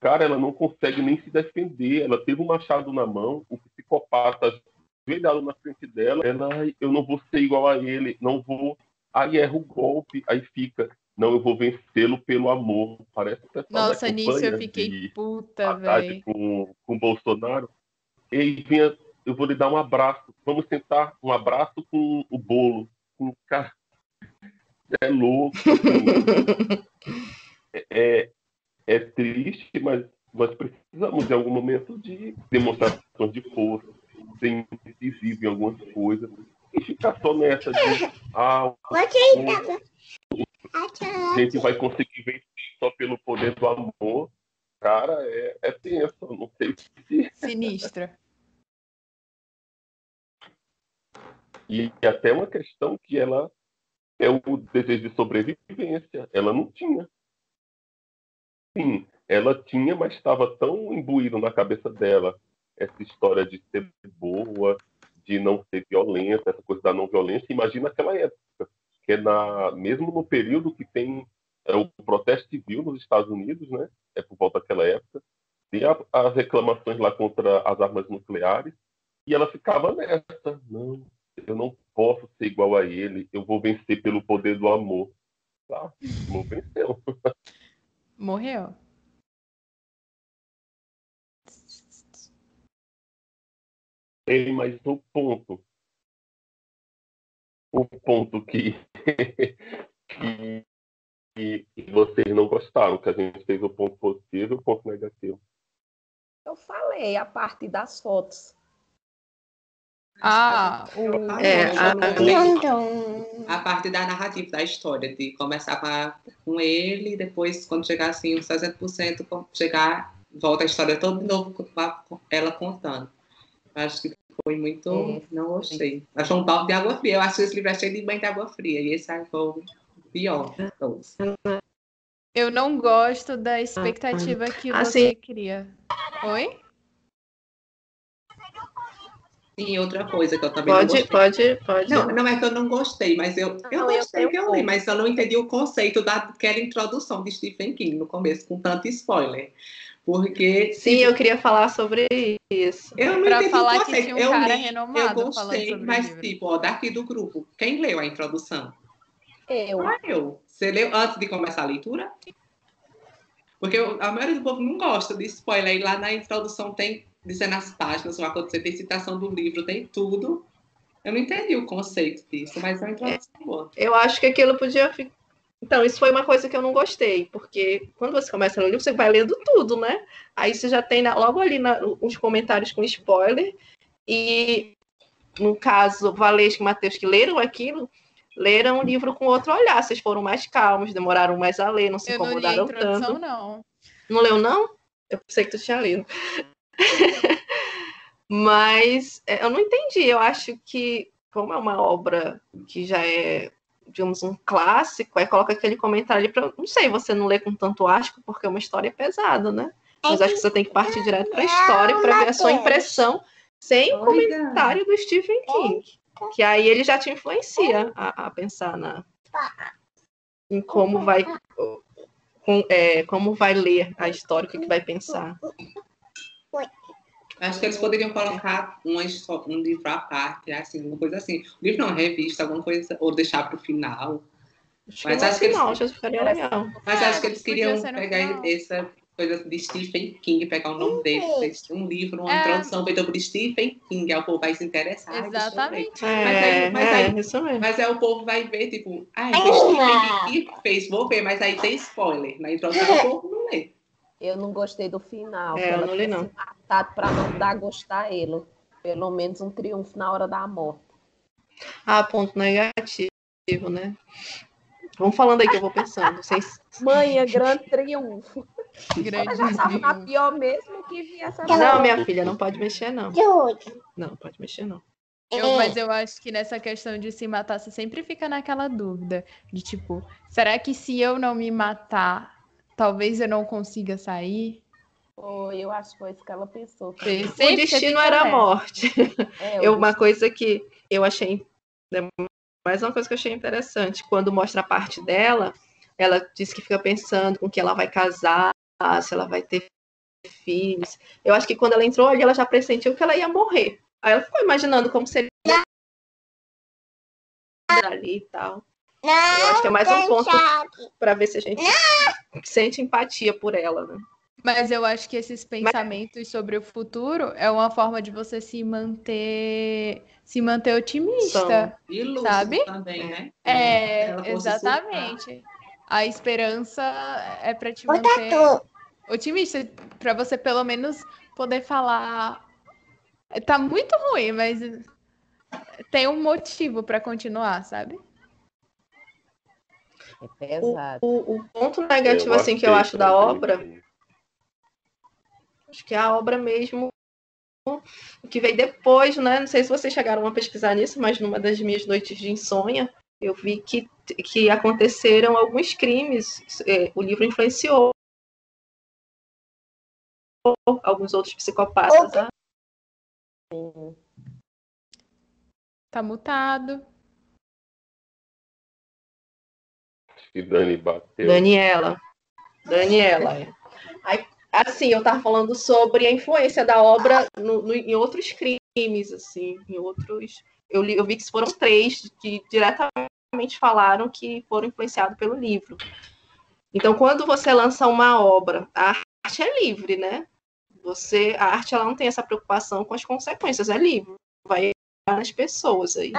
Cara, ela não consegue nem se defender. Ela teve um machado na mão, o psicopata ajoelhado na frente dela, ela, eu não vou ser igual a ele, não vou. Aí erra o golpe, aí fica, não, eu vou vencê-lo pelo amor. Parece que Nossa, nisso eu fiquei puta, velho. Com, com Bolsonaro. E vinha, eu vou lhe dar um abraço. Vamos sentar um abraço com o bolo. Com cara. É louco. é, é, é triste, mas nós precisamos, em algum momento, de demonstrações de força, ser incisivo em algumas coisas e ficar só nessa de ah, a gente vai conseguir vencer só pelo poder do amor. Cara, é, é tenso, não sei se. Sinistra. E até uma questão que ela é o desejo de sobrevivência. Ela não tinha. Sim, ela tinha, mas estava tão imbuído na cabeça dela essa história de ser boa, de não ser violenta, essa coisa da não violência. Imagina aquela época, que é na, mesmo no período que tem é, o protesto civil nos Estados Unidos, né? É por volta daquela época. Tem a, as reclamações lá contra as armas nucleares, e ela ficava nessa. Não, eu não posso ser igual a ele, eu vou vencer pelo poder do amor. Tá? Não venceu. Morreu. ele, mas o ponto. O ponto que, que, que vocês não gostaram, que a gente fez o ponto positivo e o ponto negativo. Eu falei a parte das fotos. Ah, o... é, a... a parte da narrativa, da história, de começar com, a, com ele, depois, quando chegar assim, uns 60%, chegar, volta a história toda de novo com ela contando. Acho que foi muito. É. Não gostei. Achou um balde de água fria. Eu acho que esse livro é cheio de banho de água fria. E esse foi o pior de todos. Eu não gosto da expectativa que ah, você sim. cria. Oi? Sim, outra coisa que eu também pode, não gostei. Pode, pode, Não, não é que eu não gostei, mas eu, eu não, gostei eu que eu li, mas eu não entendi o conceito daquela introdução de Stephen King no começo, com tanto spoiler. Porque. Sim, eu queria falar sobre isso. Eu não Pra entendi falar o que conceito. tinha um eu cara li, renomado eu gostei, mas tipo, ó, daqui do grupo, quem leu a introdução? Eu. Ah, eu. Você leu antes de começar a leitura? Porque eu- a maioria do povo não gosta de spoiler. E lá na introdução tem dizendo as páginas, vai acontecer, tem citação do livro, tem tudo. Eu não entendi o conceito disso, mas é uma introdução boa. Eu acho que aquilo podia ficar. Então, isso foi uma coisa que eu não gostei, porque quando você começa a ler o livro, você vai lendo tudo, né? Aí você já tem na- logo ali na- os comentários com spoiler, e no caso, Valesca e Matheus, que leram aquilo, leram o livro com outro olhar. Vocês foram mais calmos, demoraram mais a ler, não se Eu não li a incomodaram introdução, tanto. não. Não leu, não? Eu pensei que tu tinha lido. Mas é, eu não entendi. Eu acho que, como é uma obra que já é, digamos, um clássico, aí coloca aquele comentário ali para. Não sei, você não lê com tanto asco, porque é uma história pesada, né? Mas acho que você tem que partir direto para a história para ver a sua impressão sem o comentário do Stephen King. Que aí ele já te influencia a, a pensar na, em como vai com- é, como vai ler a história, o que, que vai pensar. Acho que eles poderiam colocar uma um livro à parte, assim, alguma coisa assim. Um livro não, revista, alguma coisa, ou deixar para o final. Acho Mas que acho que eles- final já ficaria legal. Mas É, acho que eles queriam pegar final. essa coisa de Stephen King, pegar o nome dele, um livro, uma É. introdução feita por Stephen King, aí o povo vai se interessar. Exatamente. É, Mas aí- mas é, aí- isso mesmo. Mas aí o povo vai ver, tipo, ah, foi Stephen King que fez, vou ver, mas aí tem spoiler. Na introdução o povo não lê. Eu não gostei do final. É, eu ela não li, não. se matado para não dar gosto a ele. Pelo menos um triunfo na hora da morte. Ah, ponto negativo, né? Vamos falando aí que eu vou pensando. Vocês... Mãe, é grande triunfo. Grande Eu já estava na triunfo. pior mesmo que vi essa Não, minha filha, não pode mexer, não. Não, pode mexer, não. Eu- mas eu acho que nessa questão de se matar, você sempre fica naquela dúvida de tipo, será que se eu não me matar, talvez eu não consiga sair? Foi, eu acho que foi isso que ela pensou. O Sempre você destino era a morte. É, Eu, o uma coisa que eu achei. Mais uma coisa que eu achei interessante. Quando mostra a parte dela, ela diz que fica pensando com que ela vai casar, se ela vai ter filhos. Eu acho que quando ela entrou ali, ela já pressentiu que ela ia morrer. Aí ela ficou imaginando como seria ali e tal. Eu acho que é mais um ponto para ver se a gente sente empatia por ela, né? Mas eu acho que esses pensamentos sobre o futuro é uma forma de você se manter se manter otimista. Lúcido Sabe? também, né? É, exatamente. A esperança é para te manter otimista, para você pelo menos poder falar. Tá muito ruim, mas tem um motivo para continuar, sabe? É pesado. O, o ponto negativo, assim, que eu acho da obra que- Acho que é a obra mesmo que veio depois, né? Não sei se vocês chegaram a pesquisar nisso, mas numa das minhas noites de insônia, eu vi que, que aconteceram alguns crimes. É, O livro influenciou alguns outros psicopatas. a- Tá mutado. Que Dani bateu. Daniela. Daniela. é. Aí, assim, eu tava falando sobre a influência da obra no- no- em outros crimes, assim, em outros. Eu, li- eu vi que foram três que diretamente falaram que foram influenciados pelo livro. Então, quando você lança uma obra, a arte é livre, né? Você, a arte ela não tem essa preocupação com as consequências, é livre, vai nas pessoas aí.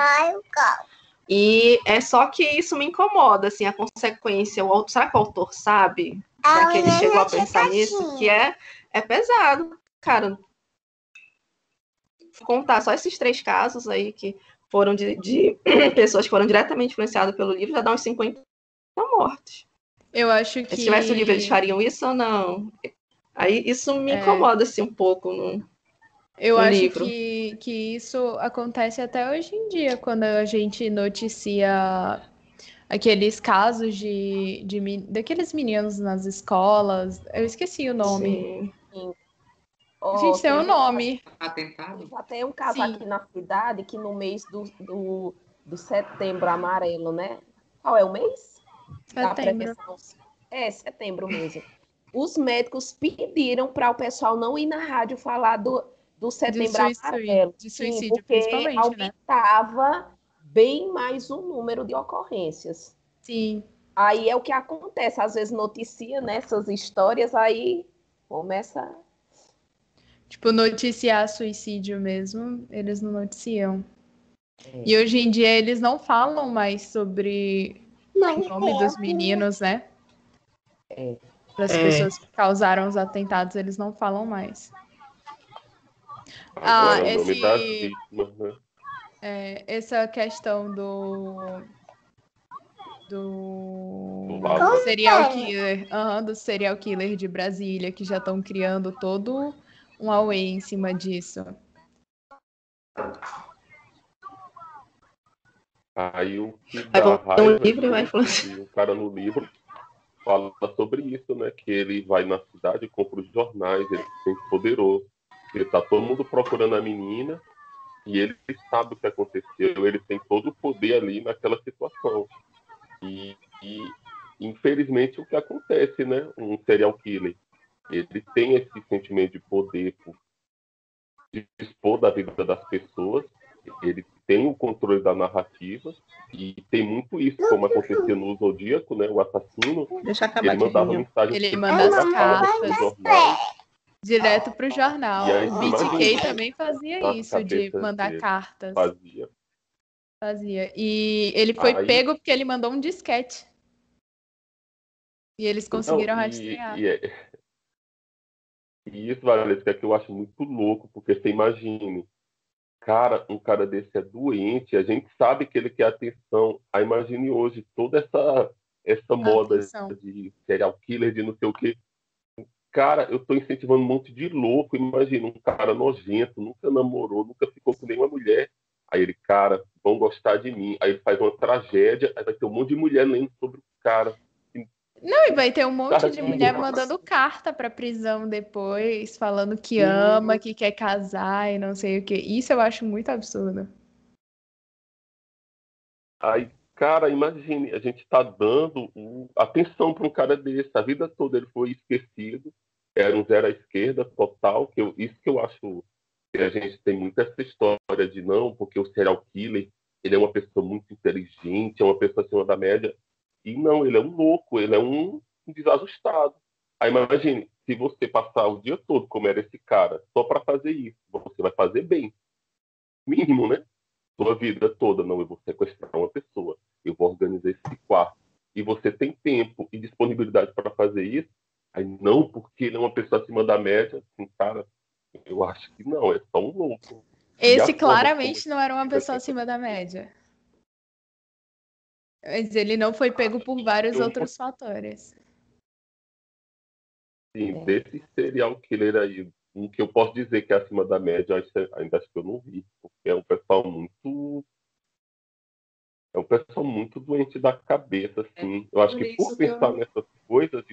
E é só que isso me incomoda, assim, a consequência. O, será que o autor sabe? Será que ele chegou a pensar nisso? Que é, é pesado, cara. Vou contar só esses três casos aí que foram de, de pessoas que foram diretamente influenciadas pelo livro, já dá uns 50 mortes. Eu acho que. Se tivesse o livro, eles fariam isso ou não? Aí isso me É. incomoda, assim, um pouco. No... Eu acho livro. que, que isso acontece até hoje em dia, quando a gente noticia aqueles casos de, de daqueles meninos nas escolas. Eu esqueci o nome. Sim. Ó, gente, tem um tem- nome. Atentado? Já tem um caso Sim. aqui na cidade que no mês do, do, do setembro amarelo, né? Qual é o mês? Setembro. É, setembro mesmo. os médicos pediram para o pessoal não ir na rádio falar do, do setembro de suicídio, amarelo. De suicídio, Sim, porque né? aumentava né? bem mais o número de ocorrências. Sim. Aí é o que acontece, às vezes noticia nessas histórias, aí começa. Tipo, noticiar suicídio mesmo, eles não noticiam. É. E hoje em dia eles não falam mais sobre não, o nome é. dos meninos, né? É. Para as é. pessoas que causaram os atentados, eles não falam mais. Agora, ah, esse... Vítimas, né? é, essa questão do do, do serial killer, uhum, do serial killer de Brasília, que já estão criando todo um away em cima disso. Aí o que vai dá raiva, um livro, vai falar o cara no livro fala sobre isso, né? Que ele vai na cidade, compra os jornais, ele se sente poderoso. Ele tá todo mundo procurando a menina e ele sabe o que aconteceu, ele tem todo o poder ali naquela situação. E, e infelizmente o que acontece, né? Um serial killer, ele tem esse sentimento de poder de dispor da vida das pessoas, ele tem o controle da narrativa e tem muito isso, como acontecia no Zodíaco, né? O assassino, Deixa ele mandava mensagem ele manda as cartas direto para o jornal. O BTK também fazia isso, de mandar cartas. Fazia. Fazia. E ele foi Aí... pego porque ele mandou um disquete. E eles conseguiram Não, e, rastrear. E, é... e isso, Valesca, é que eu acho muito louco, porque você imagine, cara, um cara desse é doente, a gente sabe que ele quer atenção. Aí imagine hoje toda essa essa moda atenção. de serial killer, de não sei o quê. Cara, eu estou incentivando um monte de louco. Imagina, um cara nojento, nunca namorou, nunca ficou com nenhuma mulher. Aí ele, cara, vão gostar de mim. Aí ele faz uma tragédia, aí vai ter um monte de mulher lendo sobre o cara. Não, e vai ter um monte de mulher mandando carta pra prisão depois, falando que ama, que quer casar e não sei o que. Isso eu acho muito absurdo. Aí, cara, imagine, a gente tá dando atenção para um cara desse. A vida toda ele foi esquecido. Era um zero à esquerda total. Que eu, isso que eu acho que a gente tem muito essa história de não, porque o serial killer ele é uma pessoa muito inteligente, é uma pessoa acima da média. E não, ele é um louco, ele é um, desajustado. Aí imagine, se você passar o dia todo como era esse cara, só para fazer isso, você vai fazer bem. Mínimo, né? Sua vida toda, não, eu vou sequestrar uma pessoa, eu vou organizar esse quarto. E você tem tempo e disponibilidade para fazer isso, aí não porque ele é uma pessoa acima da média, assim, cara, eu acho que não, é só um louco. Esse claramente não era uma pessoa acima da média. Mas ele não foi pego por vários outros fatores. Sim, é. desse serial killer aí, um que eu posso dizer que é acima da média, ainda acho que eu não vi, porque é um pessoal muito. É um pessoal muito doente da cabeça, assim. É, eu acho que por pensar eu... nessas coisas.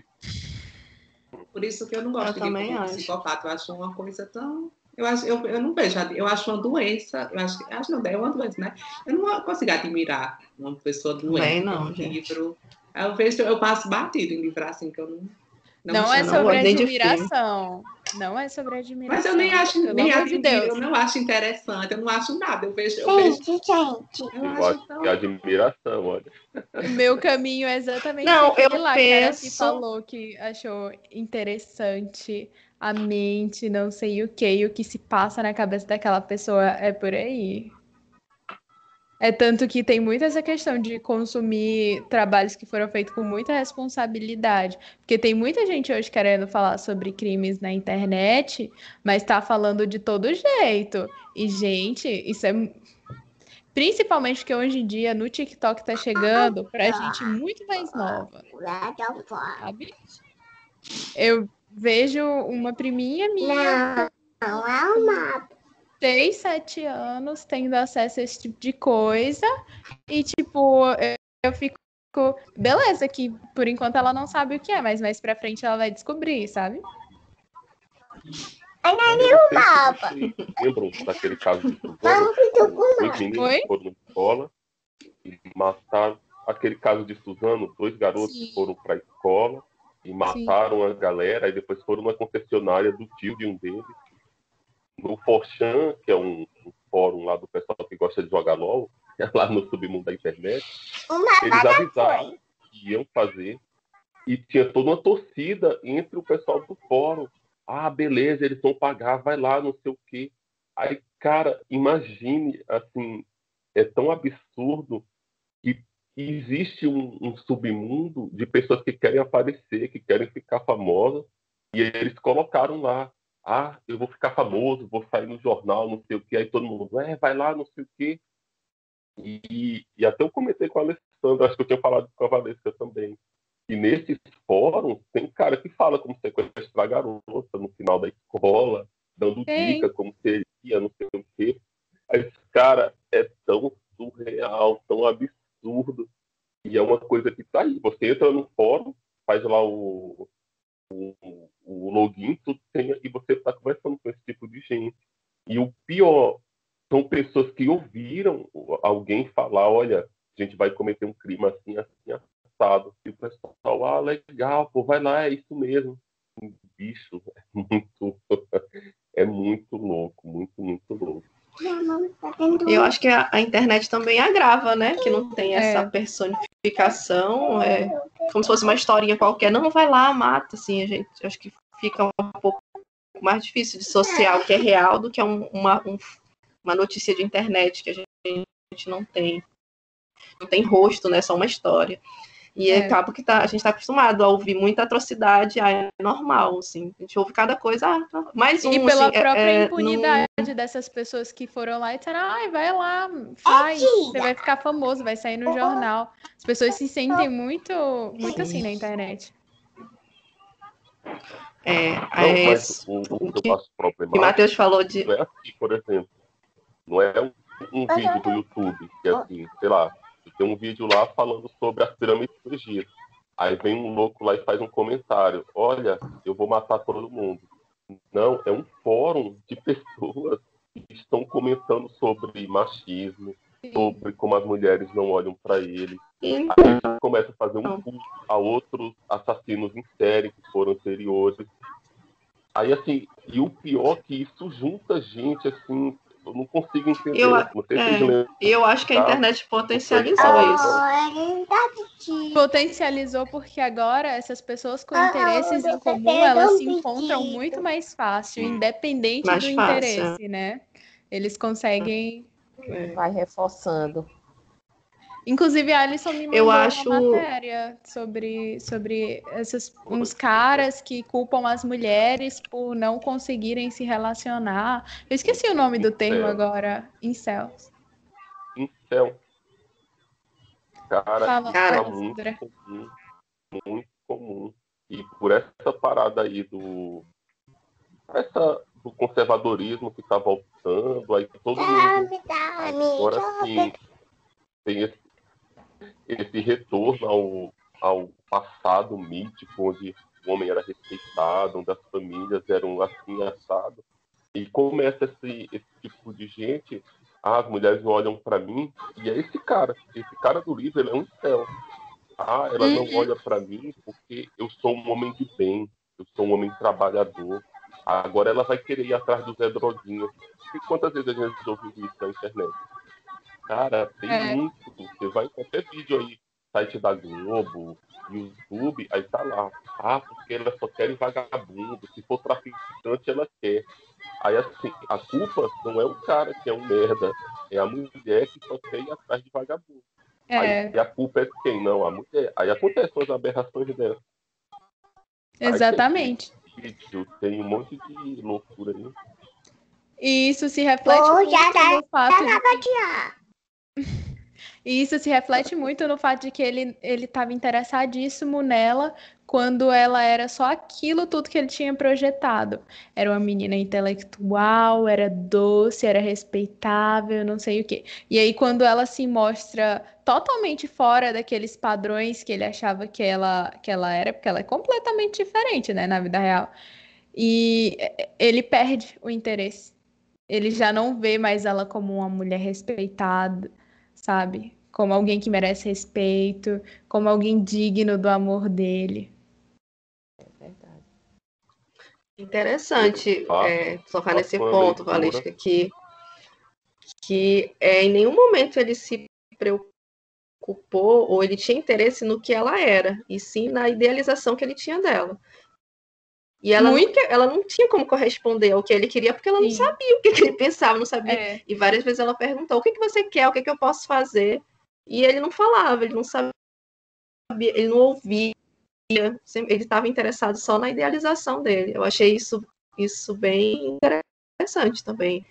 Por isso que eu não gosto eu de psicopata. Eu acho uma coisa tão eu, acho, eu, eu não vejo, eu acho uma doença, eu acho, acho não, é uma doença, né? Eu não consigo admirar uma pessoa doente. Bem, não, um livro. Eu vejo, eu passo batido em livro assim, que eu não. Não, não é sobre admiração. Não é sobre admiração. Mas eu nem acho, nem admiro, de eu não acho interessante, eu não acho nada. Eu vejo. Eu vejo gente, gente. Eu, eu acho tão... que admiração, olha. O meu caminho é exatamente não, aquele eu lá penso... que falou que achou interessante a mente, não sei o que, e o que se passa na cabeça daquela pessoa é por aí. É tanto que tem muito essa questão de consumir trabalhos que foram feitos com muita responsabilidade. Porque tem muita gente hoje querendo falar sobre crimes na internet, mas está falando de todo jeito. E, gente, isso é. Principalmente porque hoje em dia no TikTok tá chegando pra gente muito mais nova. Sabe? Eu vejo uma priminha minha. Não é uma. Seis, sete anos tendo acesso a esse tipo de coisa. E, tipo, eu, eu fico. Beleza, que por enquanto ela não sabe o que é, mas mais pra frente ela vai descobrir, sabe? Lembram daquele caso de Dois meninos foram na escola e mataram aquele caso de Suzano, dois garotos Sim. foram para a escola e mataram Sim. a galera, e depois foram na concessionária do tio de um deles. No Forchan, que é um, um fórum lá do pessoal que gosta de jogar LOL, lá no submundo da internet, eles avisaram que iam fazer e tinha toda uma torcida entre o pessoal do fórum. Ah, beleza, eles vão pagar, vai lá, não sei o quê. Aí, cara, imagine, assim, é tão absurdo que existe um, um, submundo de pessoas que querem aparecer, que querem ficar famosas, e eles colocaram lá, ah, eu vou ficar famoso, vou sair no jornal, não sei o quê, aí todo mundo, é, vai lá, não sei o quê. E, e até eu comentei com a Alessandra, acho que eu tinha falado com a Valesca também, e nesses fóruns tem cara que fala como sequestrar garota no final da escola, dando Sim. dica como seria, não sei o quê. Mas, cara, é tão surreal, tão absurdo. E é uma coisa que tá aí. Você entra no fórum, faz lá o, o login, tudo tem, e você está conversando com esse tipo de gente. E o pior, são pessoas que ouviram alguém falar, olha, a gente vai cometer um crime assim, assim, assado. E o pessoal, ah, legal, pô, vai lá, é isso mesmo. Bicho, é muito, é muito louco, muito, muito louco. Eu acho que a, a, internet também agrava, né? Que não tem essa é. personificação, é como se fosse uma historinha qualquer. Não, vai lá, mata, assim, a gente acho que fica um pouco mais difícil de associar o que é real do que um, uma, um, uma notícia de internet que a gente, a gente não tem. Não tem rosto, né? Só uma história. E é. acaba que tá, a gente está acostumado a ouvir muita atrocidade, ah, é normal, assim. A gente ouve cada coisa, ah, tá, mais um. E pela assim, é, própria é, impunidade não... dessas pessoas que foram lá e disseram, ai, vai lá, faz, você vai ficar famoso, vai sair no jornal. As pessoas se sentem muito, muito assim na internet. É, não, é mas o, o, que problemático. o Matheus falou de. Não é assim, por exemplo. Não é um, um vídeo do YouTube, que é assim, sei lá, tem um vídeo lá falando sobre as pirâmides do Egito. Aí vem um louco lá e faz um comentário: Olha, eu vou matar todo mundo. Não, é um fórum de pessoas que estão comentando sobre machismo, sobre como as mulheres não olham para ele. Aí a gente começa a fazer um culto a outros assassinos em série que foram anteriores. Aí, assim, e o pior é que isso junta gente, assim, eu não consigo entender. Eu, não é, eu acho que a internet potencializou isso. Potencializou porque agora essas pessoas com interesses em comum, elas se encontram muito mais fácil, independente mais do fácil. interesse, né? Eles conseguem... Vai reforçando. Inclusive, a Alison me mandou eu acho... uma matéria sobre, sobre esses, uns caras que culpam as mulheres por não conseguirem se relacionar. Eu esqueci o nome do termo agora. Incels. Incel. Cara, Fala, cara é muito comum. Muito comum. E por essa parada aí do... Essa, do conservadorismo que tá voltando, aí todo mundo... Agora sim tem esse esse retorno ao, ao passado mítico, onde o homem era respeitado, onde as famílias eram assim assado. E começa esse, esse tipo de gente, ah, as mulheres olham para mim, e é esse cara, esse cara do livro, ele é um céu. Ah, ela não uhum. olha para mim porque eu sou um homem de bem, eu sou um homem trabalhador. Agora ela vai querer ir atrás do Zé Droguinha. E quantas vezes a gente ouviu isso na internet? Cara, tem é. muito. Você vai em qualquer vídeo aí, site da Globo, YouTube, aí tá lá. Ah, porque elas só querem vagabundo. Se for traficante, ela quer. Aí assim, a culpa não é o cara que é um merda, é a mulher que só quer ir atrás de vagabundo. É. Aí, e a culpa é de quem? Não, a mulher. Aí acontecem as aberrações dela. Exatamente. Aí, tem, tem um monte de loucura aí. E isso se reflete oh, muito já no fato de... E isso se reflete muito no fato de que ele estava interessadíssimo nela quando ela era só aquilo tudo que ele tinha projetado. Era uma menina intelectual, era doce, era respeitável, não sei o quê. E aí, quando ela se mostra totalmente fora daqueles padrões que ele achava que ela, que ela era, porque ela é completamente diferente, né, na vida real. E ele perde o interesse. Ele já não vê mais ela como uma mulher respeitada sabe? Como alguém que merece respeito, como alguém digno do amor dele. É verdade. Interessante ah, é, tocar nesse ponto, leitura. Valesca, que, que é, em nenhum momento ele se preocupou ou ele tinha interesse no que ela era, e sim na idealização que ele tinha dela. E ela, Muito... não, ela não tinha como corresponder ao que ele queria, porque ela sim. não sabia o que, que, ele pensava, não sabia. É. E várias vezes ela perguntou: o que, que você quer, o que, que eu posso fazer? E ele não falava, ele não sabia, ele não ouvia ele estava interessado só na idealização dele. Eu achei isso, isso bem interessante também.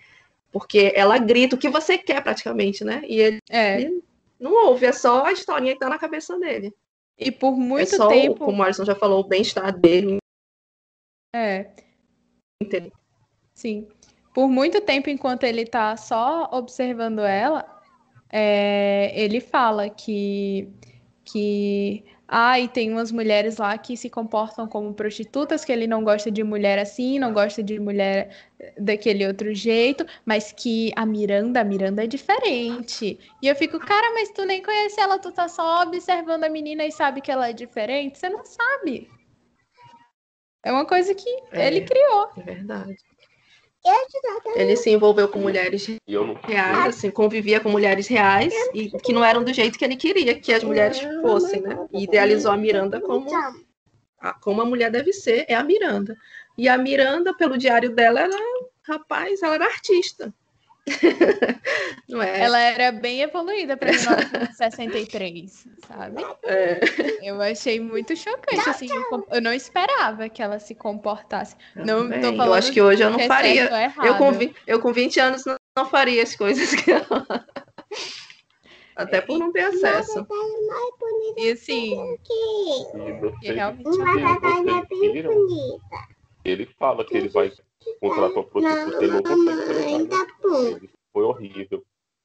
Porque ela grita o que você quer, praticamente, né? E ele, é. ele não ouve, é só a historinha que está na cabeça dele. E por muito é só, tempo. Como o Alisson já falou, o bem-estar dele. É. Sim. Por muito tempo, enquanto ele está só observando ela, é, ele fala que, que ah, e tem umas mulheres lá que se comportam como prostitutas, que ele não gosta de mulher assim, não gosta de mulher daquele outro jeito, mas que a Miranda, a Miranda é diferente. E eu fico, cara, mas tu nem conhece ela, tu tá só observando a menina e sabe que ela é diferente? Você não sabe. É uma coisa que é, ele criou. É verdade. Ele se envolveu com mulheres reais, assim, convivia com mulheres reais e que não eram do jeito que ele queria que as mulheres fossem, né? E idealizou a Miranda como a, como a mulher deve ser, é a Miranda. E a Miranda, pelo diário dela, era, rapaz, ela era artista. É? Ela era bem evoluída para 1963, sabe? É. Eu achei muito chocante, assim, eu não esperava que ela se comportasse. Não, tô falando eu acho que hoje eu não é faria. Eu com, eu com 20 anos não, não faria as coisas que ela... Até por não ter acesso. E assim. E realmente. Ele fala que ele vai prostituta e ele não consegue. Foi horrível.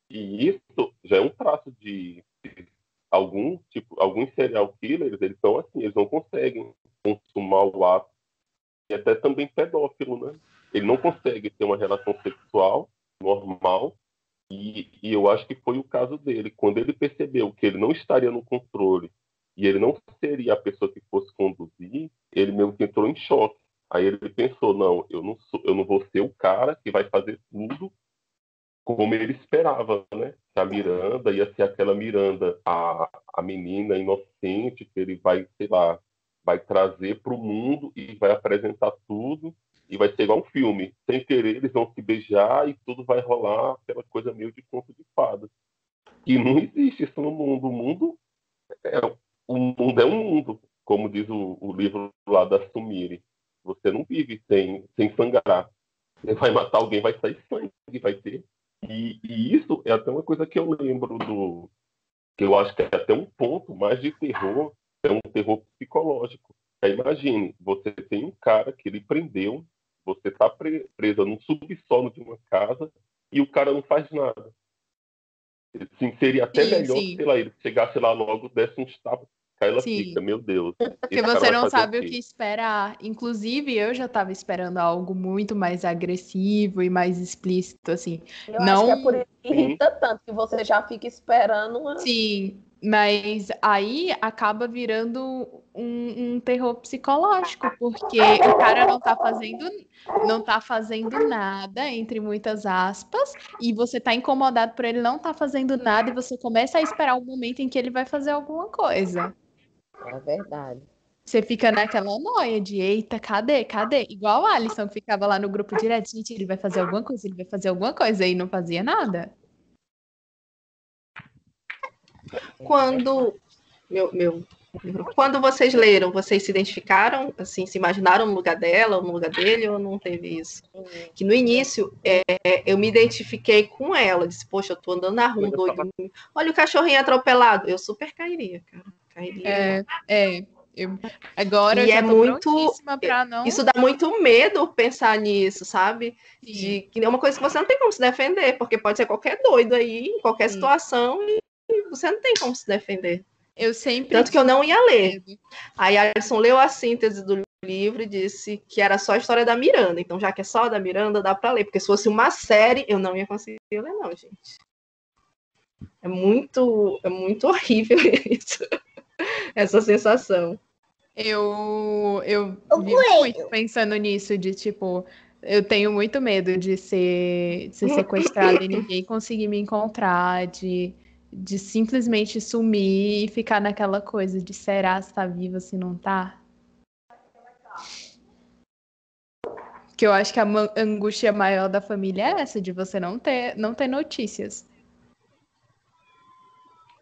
E isso já é um traço de algum tipo, alguns serial killers, eles são assim, eles não conseguem consumar o ato. E até também pedófilo, né? Ele não consegue ter uma relação sexual normal. E, e eu acho que foi o caso dele. Quando ele percebeu que ele não estaria no controle e ele não seria a pessoa que fosse conduzir, ele meio que entrou em choque. Aí ele pensou, não, eu não, sou, eu não vou ser o cara que vai fazer tudo como ele esperava, né? Que a Miranda ia ser aquela Miranda, a, a menina inocente que ele vai, sei lá, vai trazer para o mundo e vai apresentar tudo e vai ser igual um filme. Sem querer, eles vão se beijar e tudo vai rolar aquela coisa meio de conto de fadas. E não existe isso no mundo. O mundo é, o mundo é um mundo, como diz o, o livro lá da Sumire. Você não vive sem, sem sangrar. Você vai matar alguém, vai sair sangue, vai ter e, e, isso é até uma coisa que eu lembro do. que eu acho que é até um ponto mais de terror, é um terror psicológico. É, imagine, você tem um cara que ele prendeu, você está pre presa num subsolo de uma casa e o cara não faz nada. Assim, seria até sim, melhor, sim. sei lá, ele chegasse lá logo, desse um tapas Ela Sim. fica, meu Deus. Porque você não sabe o que esperar. Inclusive, eu já estava esperando algo muito mais agressivo e mais explícito, assim. Eu não... acho que é por isso que irrita tanto, que você já fica esperando uma... Sim, mas aí acaba virando um, um, terror psicológico, porque o cara não tá fazendo não tá fazendo nada, entre muitas aspas, e você tá incomodado por ele não tá fazendo nada, e você começa a esperar o momento em que ele vai fazer alguma coisa. É verdade. Você fica naquela noia de eita, cadê? Cadê? Igual a Alisson que ficava lá no grupo direto, gente, ele vai fazer alguma coisa, ele vai fazer alguma coisa, e não fazia nada. Quando meu, meu, quando vocês leram, vocês se identificaram, assim, se imaginaram no lugar dela ou no lugar dele, ou não teve isso? Que no início é, eu me identifiquei com ela, disse, poxa, eu tô andando na rua, doido. Olha o cachorrinho atropelado. Eu super cairia, cara. Cairia. É, é. Eu, agora e eu é muito não... Isso dá muito medo pensar nisso, sabe? De que é uma coisa que você não tem como se defender, porque pode ser qualquer doido aí, em qualquer Sim. situação, e você não tem como se defender. Eu sempre. Tanto que eu não ia ler. Aí a Alisson leu a síntese do livro e disse que era só a história da Miranda. Então, já que é só da Miranda, dá para ler. Porque se fosse uma série, eu não ia conseguir ler, não, gente. É muito, é muito horrível isso. Essa sensação. Eu, eu vivo muito pensando nisso, de tipo, eu tenho muito medo de ser, de ser sequestrada e ninguém conseguir me encontrar, de, de simplesmente sumir e ficar naquela coisa de será se tá viva, se não tá. Que eu acho que a angústia maior da família é essa, de você não ter, não ter notícias.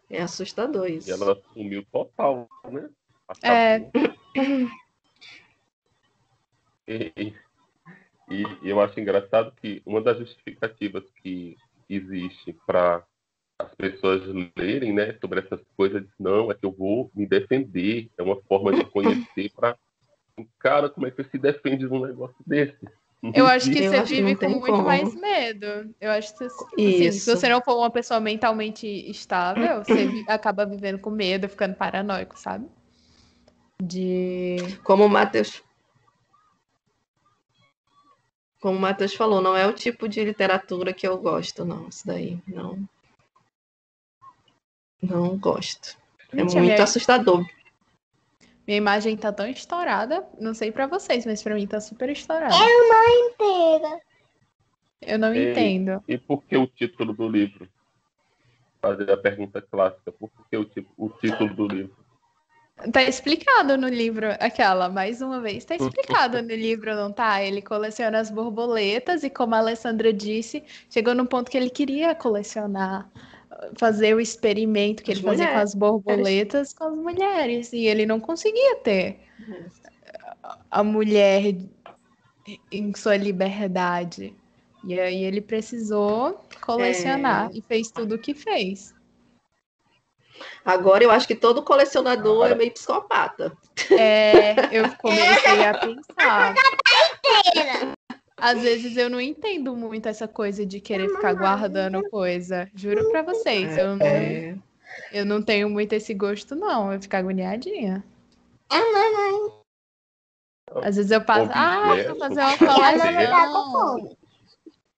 É assustador isso. E ela sumiu total, né? É. E, e, eu acho engraçado que uma das justificativas que existe para as pessoas lerem né, sobre essas coisas, não, é que eu vou me defender, é uma forma de conhecer para. Cara, como é que você se defende de um negócio desse? Eu acho que eu você acho vive com muito como. mais medo. Eu acho que assim, se você não for uma pessoa mentalmente estável, você acaba vivendo com medo, ficando paranoico, sabe? De. Como o Matheus como o Matheus falou, não é o tipo de literatura que eu gosto, não. Isso daí, não. Não gosto. É Gente, muito minha... assustador. Minha imagem tá tão estourada. Não sei para vocês, mas para mim tá super estourada. É uma inteira. Eu não e, entendo. E por que o título do livro? Fazer a pergunta clássica. Por que o, o título do livro? Tá explicado no livro, aquela, mais uma vez, tá explicado no livro, não tá? Ele coleciona as borboletas e, como a Alessandra disse, chegou no ponto que ele queria colecionar, fazer o experimento que as ele mulheres. fazia com as borboletas com as mulheres, e ele não conseguia ter a mulher em sua liberdade. E aí ele precisou colecionar é... e fez tudo o que fez. Agora eu acho que todo colecionador Agora... é meio psicopata. É, eu comecei a pensar. Às vezes eu não entendo muito essa coisa de querer ficar guardando coisa. Juro pra vocês, eu não, é. eu não tenho muito esse gosto, não. Eu fico agoniadinha. Às vezes eu passo, ah, vou fazer uma coleção.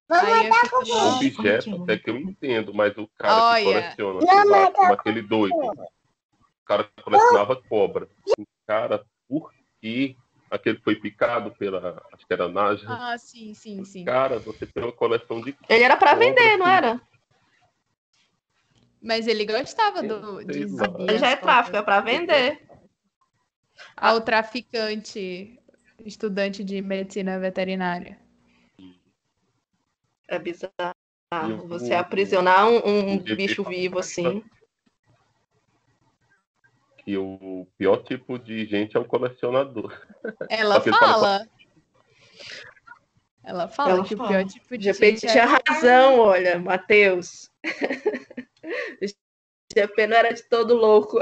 Vamos matar com o objeto até que eu entendo, mas o cara Olha. que coleciona, lá, como aquele doido, o cara que colecionava cobra. Cara, por que aquele foi picado pela, acho que era Naja? Ah, sim, sim, sim. Cara, você tem uma coleção de Ele era para vender, não era? Mas ele gostava do de Ele já é tráfico, é para vender. Ao ah, traficante, estudante de medicina veterinária. É bizarro. Você aprisionar um, um bicho vivo assim. E o pior tipo de gente é o colecionador. Ela fala. Ela fala Ela que fala. o pior tipo de GP gente tinha é... razão, olha, Matheus. GP não era de todo louco.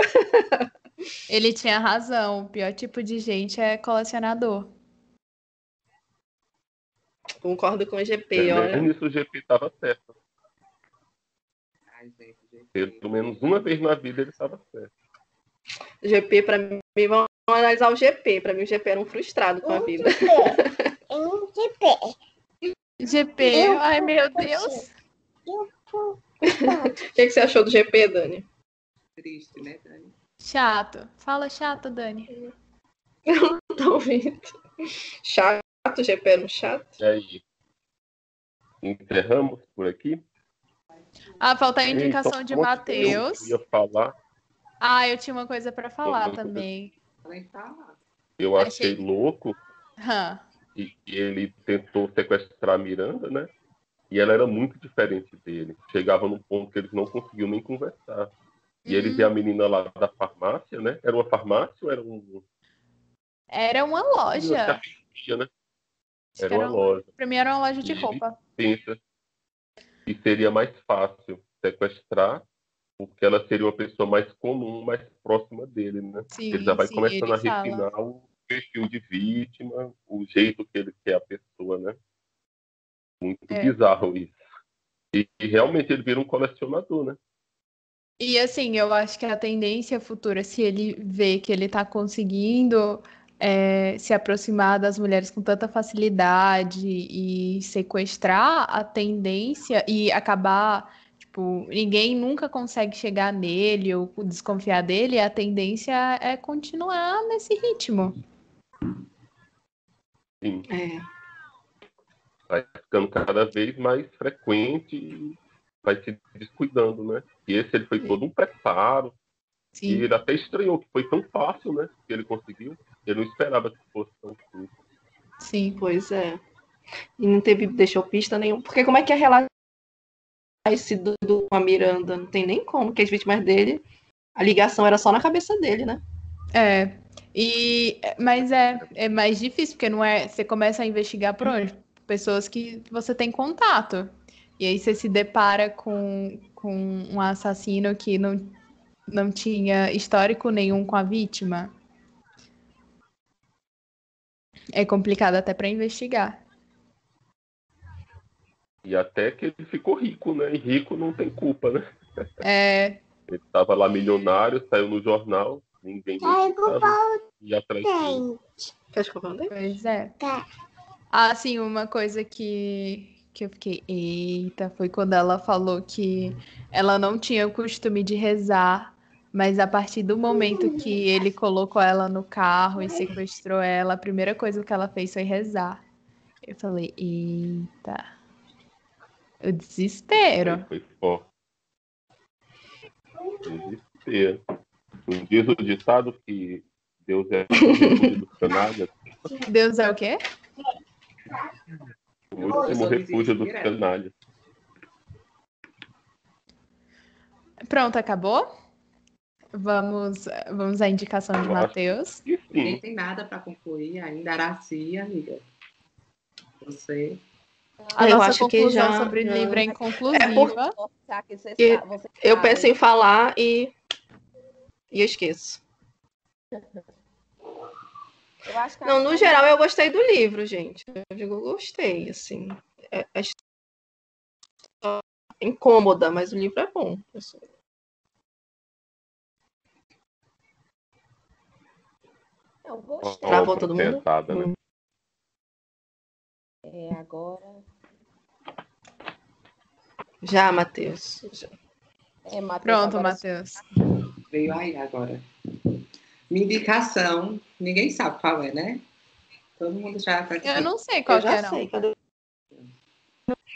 Ele tinha razão. O pior tipo de gente é colecionador. Concordo com o GP, é, olha. Nisso o GP estava certo. Pelo menos uma vez na vida ele estava certo. GP, para mim, vamos analisar o GP. Para mim, o GP era um frustrado com a vida. Um GP. GP, ai meu Deus. O que, que você achou do GP, Dani? Triste, né, Dani? Chato. Fala chato, Dani. Eu não tô ouvindo. Chato chato, GP no chat. E aí? Encerramos por aqui? Ah, falta a indicação então, de Matheus. Eu ia falar. Ah, eu tinha uma coisa para falar também. Eu achei, achei... louco Hum. e ele tentou sequestrar a Miranda, né? E ela era muito diferente dele. Chegava num ponto que eles não conseguiam nem conversar. E hum. eles e a menina lá da farmácia, né? Era uma farmácia ou era um. Era uma loja. Né? Era, era uma loja. Pra mim era uma loja de e roupa. Pensa que seria mais fácil sequestrar, porque ela seria uma pessoa mais comum, mais próxima dele, né? Sim, ele já vai sim, começando a refinar fala. o perfil de vítima, o jeito que ele quer a pessoa, né? Muito é. bizarro isso. E, e realmente ele vira um colecionador, né? E assim, eu acho que a tendência futura, se ele vê que ele está conseguindo é, se aproximar das mulheres com tanta facilidade e sequestrar a tendência e acabar tipo, ninguém nunca consegue chegar nele ou desconfiar dele, a tendência é continuar nesse ritmo. Sim. É. Vai ficando cada vez mais frequente e vai se descuidando, né? E esse ele foi todo um preparo. E Sim. ele até estranhou que foi tão fácil, né? Que ele conseguiu. Ele não esperava que fosse tão simples. Sim. Pois é. E não teve, deixou pista nenhuma. Porque como é que é relação esse Dudu com a Miranda? Não tem nem como, que as vítimas dele, a ligação era só na cabeça dele, né? É. E, mas é, é mais difícil, porque não é. Você começa a investigar por onde? Pessoas que você tem contato. E aí você se depara com, com um assassino que não, não tinha histórico nenhum com a vítima. É complicado até para investigar. E até que ele ficou rico, né? E rico não tem culpa, né? É, Ele estava lá milionário, saiu no jornal, ninguém Ai, precisava ir atrás dele. Quer escovar o dente? pois é. Tá. Ah, sim, uma coisa que, que eu fiquei, eita, foi quando ela falou que ela não tinha o costume de rezar, mas a partir do momento que ele colocou ela no carro e sequestrou ela, a primeira coisa que ela fez foi rezar. Eu falei, eita, o desespero. Foi forte. Desespero. Não diz o ditado que Deus é o refúgio dos canalhas. Deus é o quê? O último refúgio dos canalhas. Pronto, acabou? Vamos, vamos à indicação de Matheus. Nem sim, tem nada para concluir ainda. Araci, amiga. Você. A Eu nossa acho que já- sobre o livro é É inconclusiva. por- Já que você Que sa- você Eu penso em falar e, e eu esqueço. Eu acho que a Não, no história- geral eu gostei do livro, gente. Eu digo, eu gostei, assim. É, é incômoda, mas o livro é bom. assim. Eu gostei. Travou todo mundo? pesada, né? É, agora. Já, Matheus. Já. É, Matheus, Pronto, agora- Matheus. Veio aí agora. Minha indicação, ninguém sabe qual é, né? Todo mundo já tá Eu não sei qual Eu que é, já não. sei. Cadê?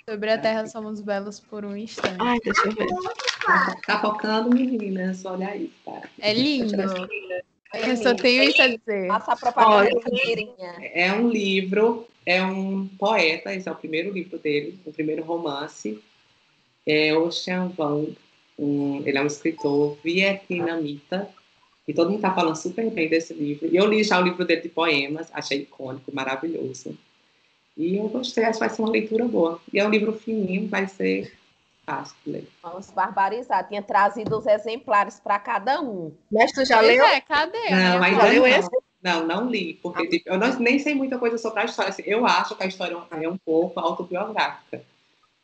Sobre a Terra somos belos por um instante. Ai, deixa eu ver. Tá focando, meninas. Olha aí, tá? É lindo. É Eu só lindo. tenho isso a dizer. Passa a propaganda Olha. É um livro, é um poeta, esse é o primeiro livro dele, o primeiro romance. É Ocean Vuong, um, ele é um escritor vietnamita, e todo mundo tá falando super bem desse livro. E eu li já o livro dele de poemas, achei icônico, maravilhoso. E eu gostei, acho que vai ser uma leitura boa. E é um livro fininho, vai ser fácil de ler. Vamos barbarizar. Tinha trazido os exemplares para cada um. Mas tu já Pois leu? é, cadê? Não, ainda leu não. esse? Não, não li, porque tipo, eu não- nem sei muita coisa sobre a história. Assim, eu acho que a história é um pouco autobiográfica,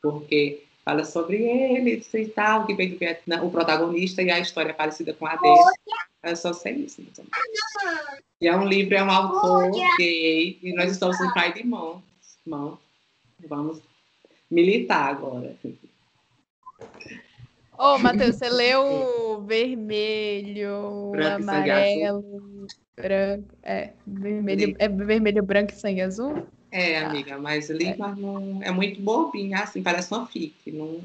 porque fala sobre ele e tal, que vem do Vietnã, o protagonista, e a história é parecida com a dele. Eu só sei isso. ou menos. E é um livro, é um autor gay, e nós estamos no Pride Month. Month. Vamos militar agora. Ô, Matheus, você leu o vermelho, Branco amarelo, branco. É, vermelho, é vermelho, branco e sangue azul? É, amiga, mas li, mas não, é muito bobinha, assim, parece uma fic. Não,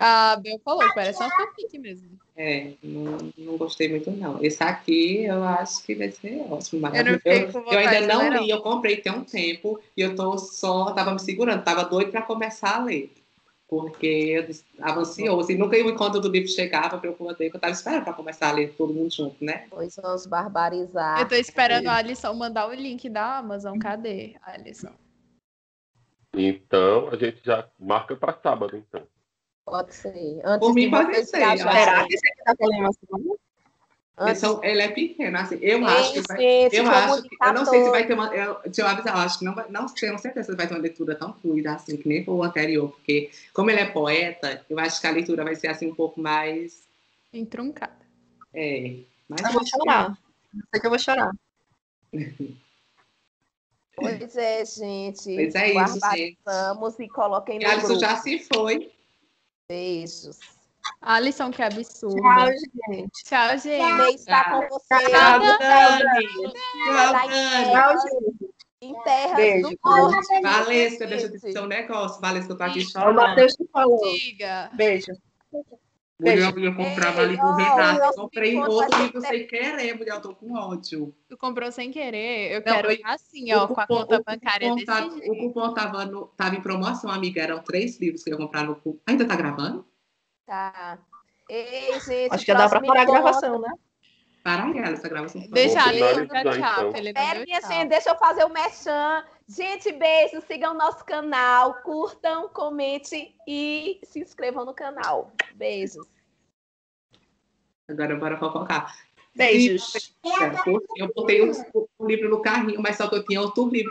A Bel falou que parece uma fanfic mesmo. É, não, não gostei muito, não. Esse aqui eu acho que vai ser ótimo. Eu não eu vontade ainda não. li, eu comprei tem um tempo e eu tô só, tava me segurando, tava doido para começar a ler. Porque eu estava ansioso e nunca o encontro do livro chegava para eu poder, que eu tava esperando para começar a ler todo mundo junto, né? Pois vamos barbarizar. Eu tô esperando a Alisson mandar o link da Amazon. Cadê, Alisson? Então a gente já marca para sábado, então. Pode ser. Antes Por mim, de pode ser. Será que esse aqui tá falando uma semana? São- ele é pequeno, assim, eu acho que vai, eu vamos acho que, eu não sei se vai ter uma, eu, deixa eu avisar, eu acho que não vai, não tenho certeza se vai ter uma leitura tão fluida assim, que nem foi o anterior, porque como ele é poeta, eu acho que a leitura vai ser assim um pouco mais, Entruncada. é, mais Eu vou chorar. Eu sei que eu vou chorar. Pois é, gente. Pois é isso, gente. Barbarizamos e coloquem E no Alisson grupo. já se foi. Beijos. Alisson, que absurdo. Tchau, gente. Tchau, gente. Beijo tá com você. Tchau, Dani. Tchau, Tá Dani. Tchau, gente. Em terras Beijo. do norte. Valesca, deixa eu Gente. dizer um negócio. Valesca, eu tô aqui É o chorando. Matheus que falou. Diga. Beijo. Mulher, eu comprava Ei, ali do ó, Renato. eu comprei outro livro sem querer, mulher. Eu tô com ódio. Tu comprou sem querer. Eu Não, quero eu- assim, ó, O com a cupom- conta o bancária cupom desse tava- jeito. O cupom tava, no, tava em promoção, amiga. Eram três livros que eu ia comprar no cupom. Ainda tá gravando? Tá. Ei, gente. Acho que dá pra próximo parar a gravação, né? Para aí, essa gravação. Deixa a Vamos Alisson finalizar, pra tchau, então. que ele não Pera, deu minha tchau. gente, deixa eu fazer o merchan. Gente, beijo, sigam nosso canal, curtam, comentem e se inscrevam no canal. Beijos. Agora bora fofocar. Beijos. Eu botei um, um livro no carrinho, mas só que eu tinha outro livro